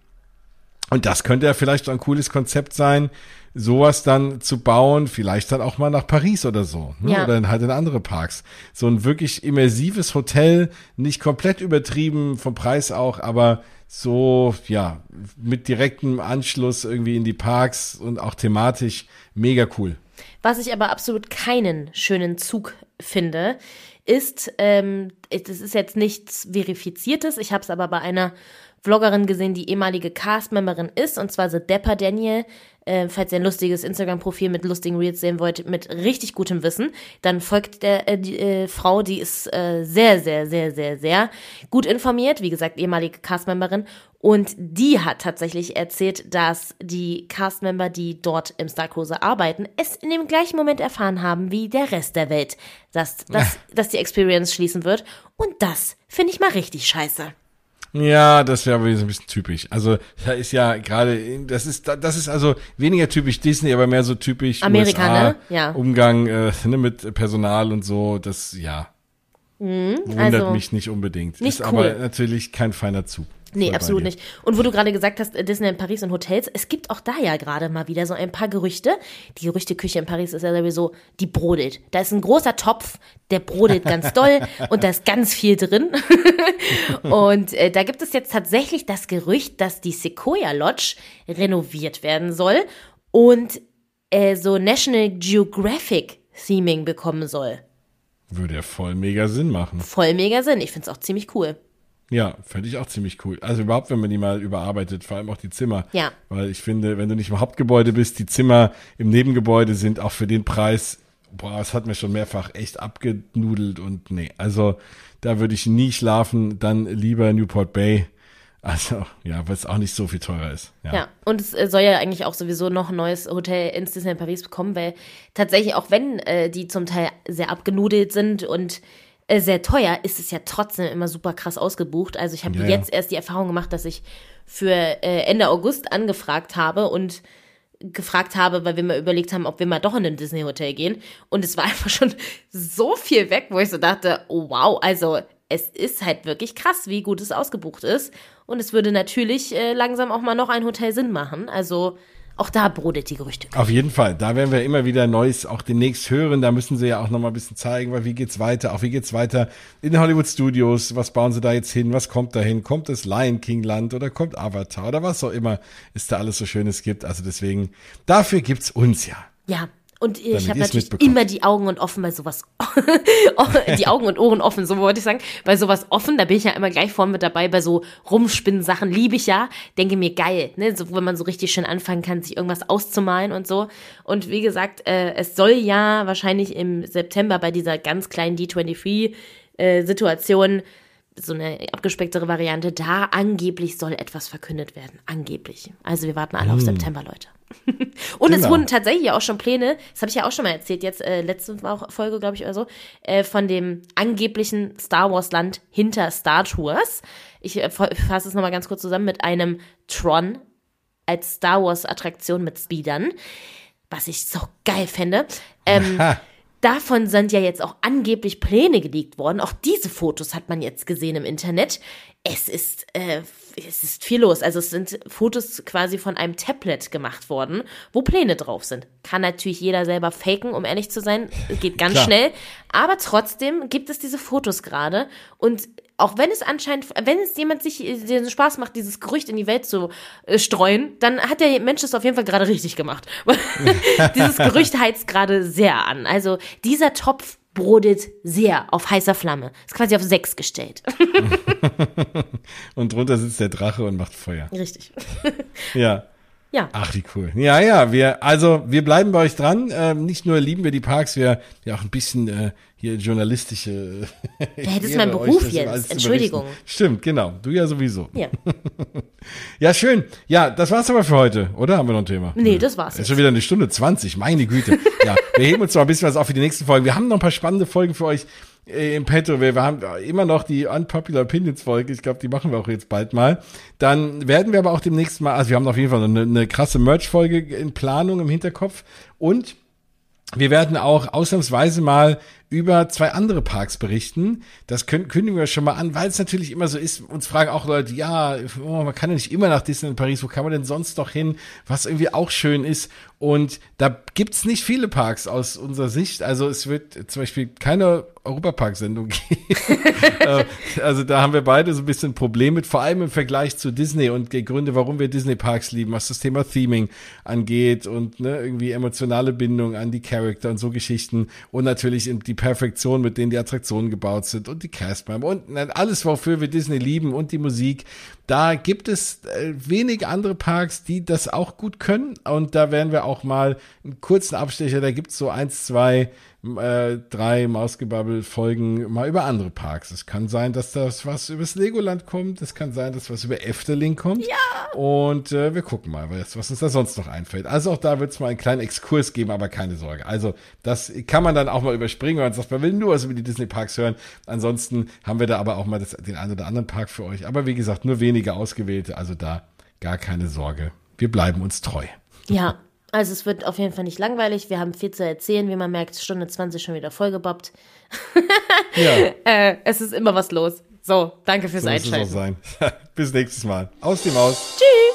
Und das könnte ja vielleicht ein cooles Konzept sein, sowas dann zu bauen, vielleicht dann auch mal nach Paris oder so. Ne? Ja. Oder halt in andere Parks. So ein wirklich immersives Hotel, nicht komplett übertrieben vom Preis auch, aber so, ja, mit direktem Anschluss irgendwie in die Parks und auch thematisch mega cool. Was ich aber absolut keinen schönen Zug finde, ist, ähm, das ist jetzt nichts Verifiziertes, ich habe es aber bei einer Vloggerin gesehen, die ehemalige Castmemberin ist, und zwar The Depper Daniel. Äh, falls ihr ein lustiges Instagram-Profil mit lustigen Reels sehen wollt, mit richtig gutem Wissen, dann folgt der äh, die, äh, Frau, die ist äh, sehr, sehr, sehr, sehr, sehr gut informiert. Wie gesagt, ehemalige Castmemberin. Und die hat tatsächlich erzählt, dass die Castmember, die dort im Star Cruiser arbeiten, es in dem gleichen Moment erfahren haben wie der Rest der Welt, dass, dass, dass die Experience schließen wird. Und das finde ich mal richtig scheiße. Ja, das wäre aber so ein bisschen typisch. Also da ist ja gerade, das ist, das ist also weniger typisch Disney, aber mehr so typisch Amerika, USA, ne? Ja. Umgang äh, ne, mit Personal und so. Das ja mhm, wundert also mich nicht unbedingt. Nicht ist cool. aber natürlich kein feiner Zug. Nee, absolut nicht. Und wo du gerade gesagt hast, äh, Disney in Paris und Hotels, es gibt auch da ja gerade mal wieder so ein paar Gerüchte. Die Gerüchteküche in Paris ist ja sowieso, die brodelt. Da ist ein großer Topf, der brodelt ganz doll und da ist ganz viel drin. und äh, da gibt es jetzt tatsächlich das Gerücht, dass die Sequoia Lodge renoviert werden soll und äh, so National Geographic Theming bekommen soll. Würde ja voll mega Sinn machen. Voll mega Sinn. Ich finde es auch ziemlich cool. Ja, fände ich auch ziemlich cool. Also überhaupt, wenn man die mal überarbeitet, vor allem auch die Zimmer. Ja. Weil ich finde, wenn du nicht im Hauptgebäude bist, die Zimmer im Nebengebäude sind auch für den Preis, boah, es hat mir schon mehrfach echt abgenudelt und nee, also da würde ich nie schlafen, dann lieber Newport Bay. Also, ja, weil es auch nicht so viel teurer ist. Ja. ja, und es äh, soll ja eigentlich auch sowieso noch ein neues Hotel ins Disneyland Paris bekommen, weil tatsächlich, auch wenn äh, die zum Teil sehr abgenudelt sind und sehr teuer, ist es ja trotzdem immer super krass ausgebucht. Also ich habe ja, jetzt ja. erst die Erfahrung gemacht, dass ich für äh, Ende August angefragt habe und gefragt habe, weil wir mal überlegt haben, ob wir mal doch in ein Disney Hotel gehen. Und es war einfach schon so viel weg, wo ich so dachte, oh wow, also es ist halt wirklich krass, wie gut es ausgebucht ist. Und es würde natürlich äh, langsam auch mal noch ein Hotel Sinn machen. Also auch da brodelt die Gerüchte. Auf jeden Fall. Da werden wir immer wieder Neues auch demnächst hören. Da müssen sie ja auch noch mal ein bisschen zeigen, weil wie geht's weiter? Auch wie geht's weiter in den Hollywood Studios? Was bauen sie da jetzt hin? Was kommt da hin? Kommt das Lion King Land oder kommt Avatar oder was auch immer es da alles so Schönes gibt? Also deswegen, dafür gibt's uns ja. Ja, und ich habe natürlich immer die Augen und offen bei sowas, die Augen und Ohren offen, so wollte ich sagen. Bei sowas offen, da bin ich ja immer gleich vorne mit dabei. Bei so rumspinnen Sachen liebe ich ja. Denke mir geil, ne? So, wenn man so richtig schön anfangen kann, sich irgendwas auszumalen und so. Und wie gesagt, äh, es soll ja wahrscheinlich im September bei dieser ganz kleinen D23-Situation äh, so eine abgespecktere Variante, da angeblich soll etwas verkündet werden. Angeblich. Also wir warten alle hm. auf September, Leute. und genau. es wurden tatsächlich auch schon Pläne, das habe ich ja auch schon mal erzählt, jetzt äh, letzte Folge, glaube ich, oder so, äh, von dem angeblichen Star Wars-Land hinter Star Tours. Ich äh, fasse es nochmal ganz kurz zusammen mit einem Tron als Star Wars-Attraktion mit Speedern, was ich so geil fände. Ähm, Davon sind ja jetzt auch angeblich Pläne geleakt worden. Auch diese Fotos hat man jetzt gesehen im Internet. Es ist, äh, es ist viel los. Also es sind Fotos quasi von einem Tablet gemacht worden, wo Pläne drauf sind. Kann natürlich jeder selber faken, um ehrlich zu sein. Geht ganz schnell. Aber trotzdem gibt es diese Fotos gerade. Und auch wenn es anscheinend, wenn es jemand sich äh, den Spaß macht, dieses Gerücht in die Welt zu äh, streuen, dann hat der Mensch das auf jeden Fall gerade richtig gemacht. dieses Gerücht heizt gerade sehr an. Also dieser Topf brodelt sehr auf heißer Flamme. Ist quasi auf sechs gestellt. und drunter sitzt der Drache und macht Feuer. Richtig. Ja. Ja. Ach, wie cool. Ja, ja, wir, also wir bleiben bei euch dran. Ähm, nicht nur lieben wir die Parks, wir ja auch ein bisschen äh, hier journalistische. Ja, das ist mein Beruf jetzt. Entschuldigung. Stimmt, genau. Du ja sowieso. Ja. ja, schön. Ja, das war's aber für heute, oder? Haben wir noch ein Thema? Nee, das war's. Ist jetzt. schon wieder eine Stunde 20, meine Güte. ja, wir heben uns noch ein bisschen was auf für die nächsten Folgen. Wir haben noch ein paar spannende Folgen für euch äh, im Petto. Wir, haben immer noch die Unpopular Opinions Folge. Ich glaube, die machen wir auch jetzt bald mal. Dann werden wir aber auch demnächst mal, also wir haben auf jeden Fall eine, eine krasse Merch-Folge in Planung im Hinterkopf und wir werden auch ausnahmsweise mal über zwei andere Parks berichten. Das können, kündigen wir schon mal an, weil es natürlich immer so ist. Uns fragen auch Leute, ja, oh, man kann ja nicht immer nach Disneyland Paris, wo kann man denn sonst doch hin, was irgendwie auch schön ist. Und da gibt's nicht viele Parks aus unserer Sicht. Also es wird zum Beispiel keine Europapark-Sendung geben. Äh, also da haben wir beide so ein bisschen ein Problem mit, vor allem im Vergleich zu Disney und die Gründe, warum wir Disney-Parks lieben, was das Thema Theming angeht und ne, irgendwie emotionale Bindung an die Charakter und so Geschichten und natürlich die Perfektion, mit denen die Attraktionen gebaut sind und die Castmember und alles, wofür wir Disney lieben und die Musik. Da gibt es äh, wenige andere Parks, die das auch gut können und da werden wir auch mal einen kurzen Abstecher, da gibt's so eins, zwei äh, drei Mausgebabbel-Folgen mal über andere Parks. Es kann sein, dass das was übers Legoland kommt. Es kann sein, dass was über Efteling kommt. Ja. Und äh, wir gucken mal, was, was uns da sonst noch einfällt. Also auch da wird es mal einen kleinen Exkurs geben, aber keine Sorge. Also das kann man dann auch mal überspringen, wenn man sagt, man will nur was über die Disney-Parks hören. Ansonsten haben wir da aber auch mal das, den einen oder anderen Park für euch. Aber wie gesagt, nur wenige ausgewählte. Also da gar keine Sorge. Wir bleiben uns treu. Ja, also es wird auf jeden Fall nicht langweilig. Wir haben viel zu erzählen, wie man merkt, Stunde 20 schon wieder vollgebobbt. ja. äh, es ist immer was los. So, danke fürs so Einschalten. Bis nächstes Mal. Aus dem Haus. Tschüss.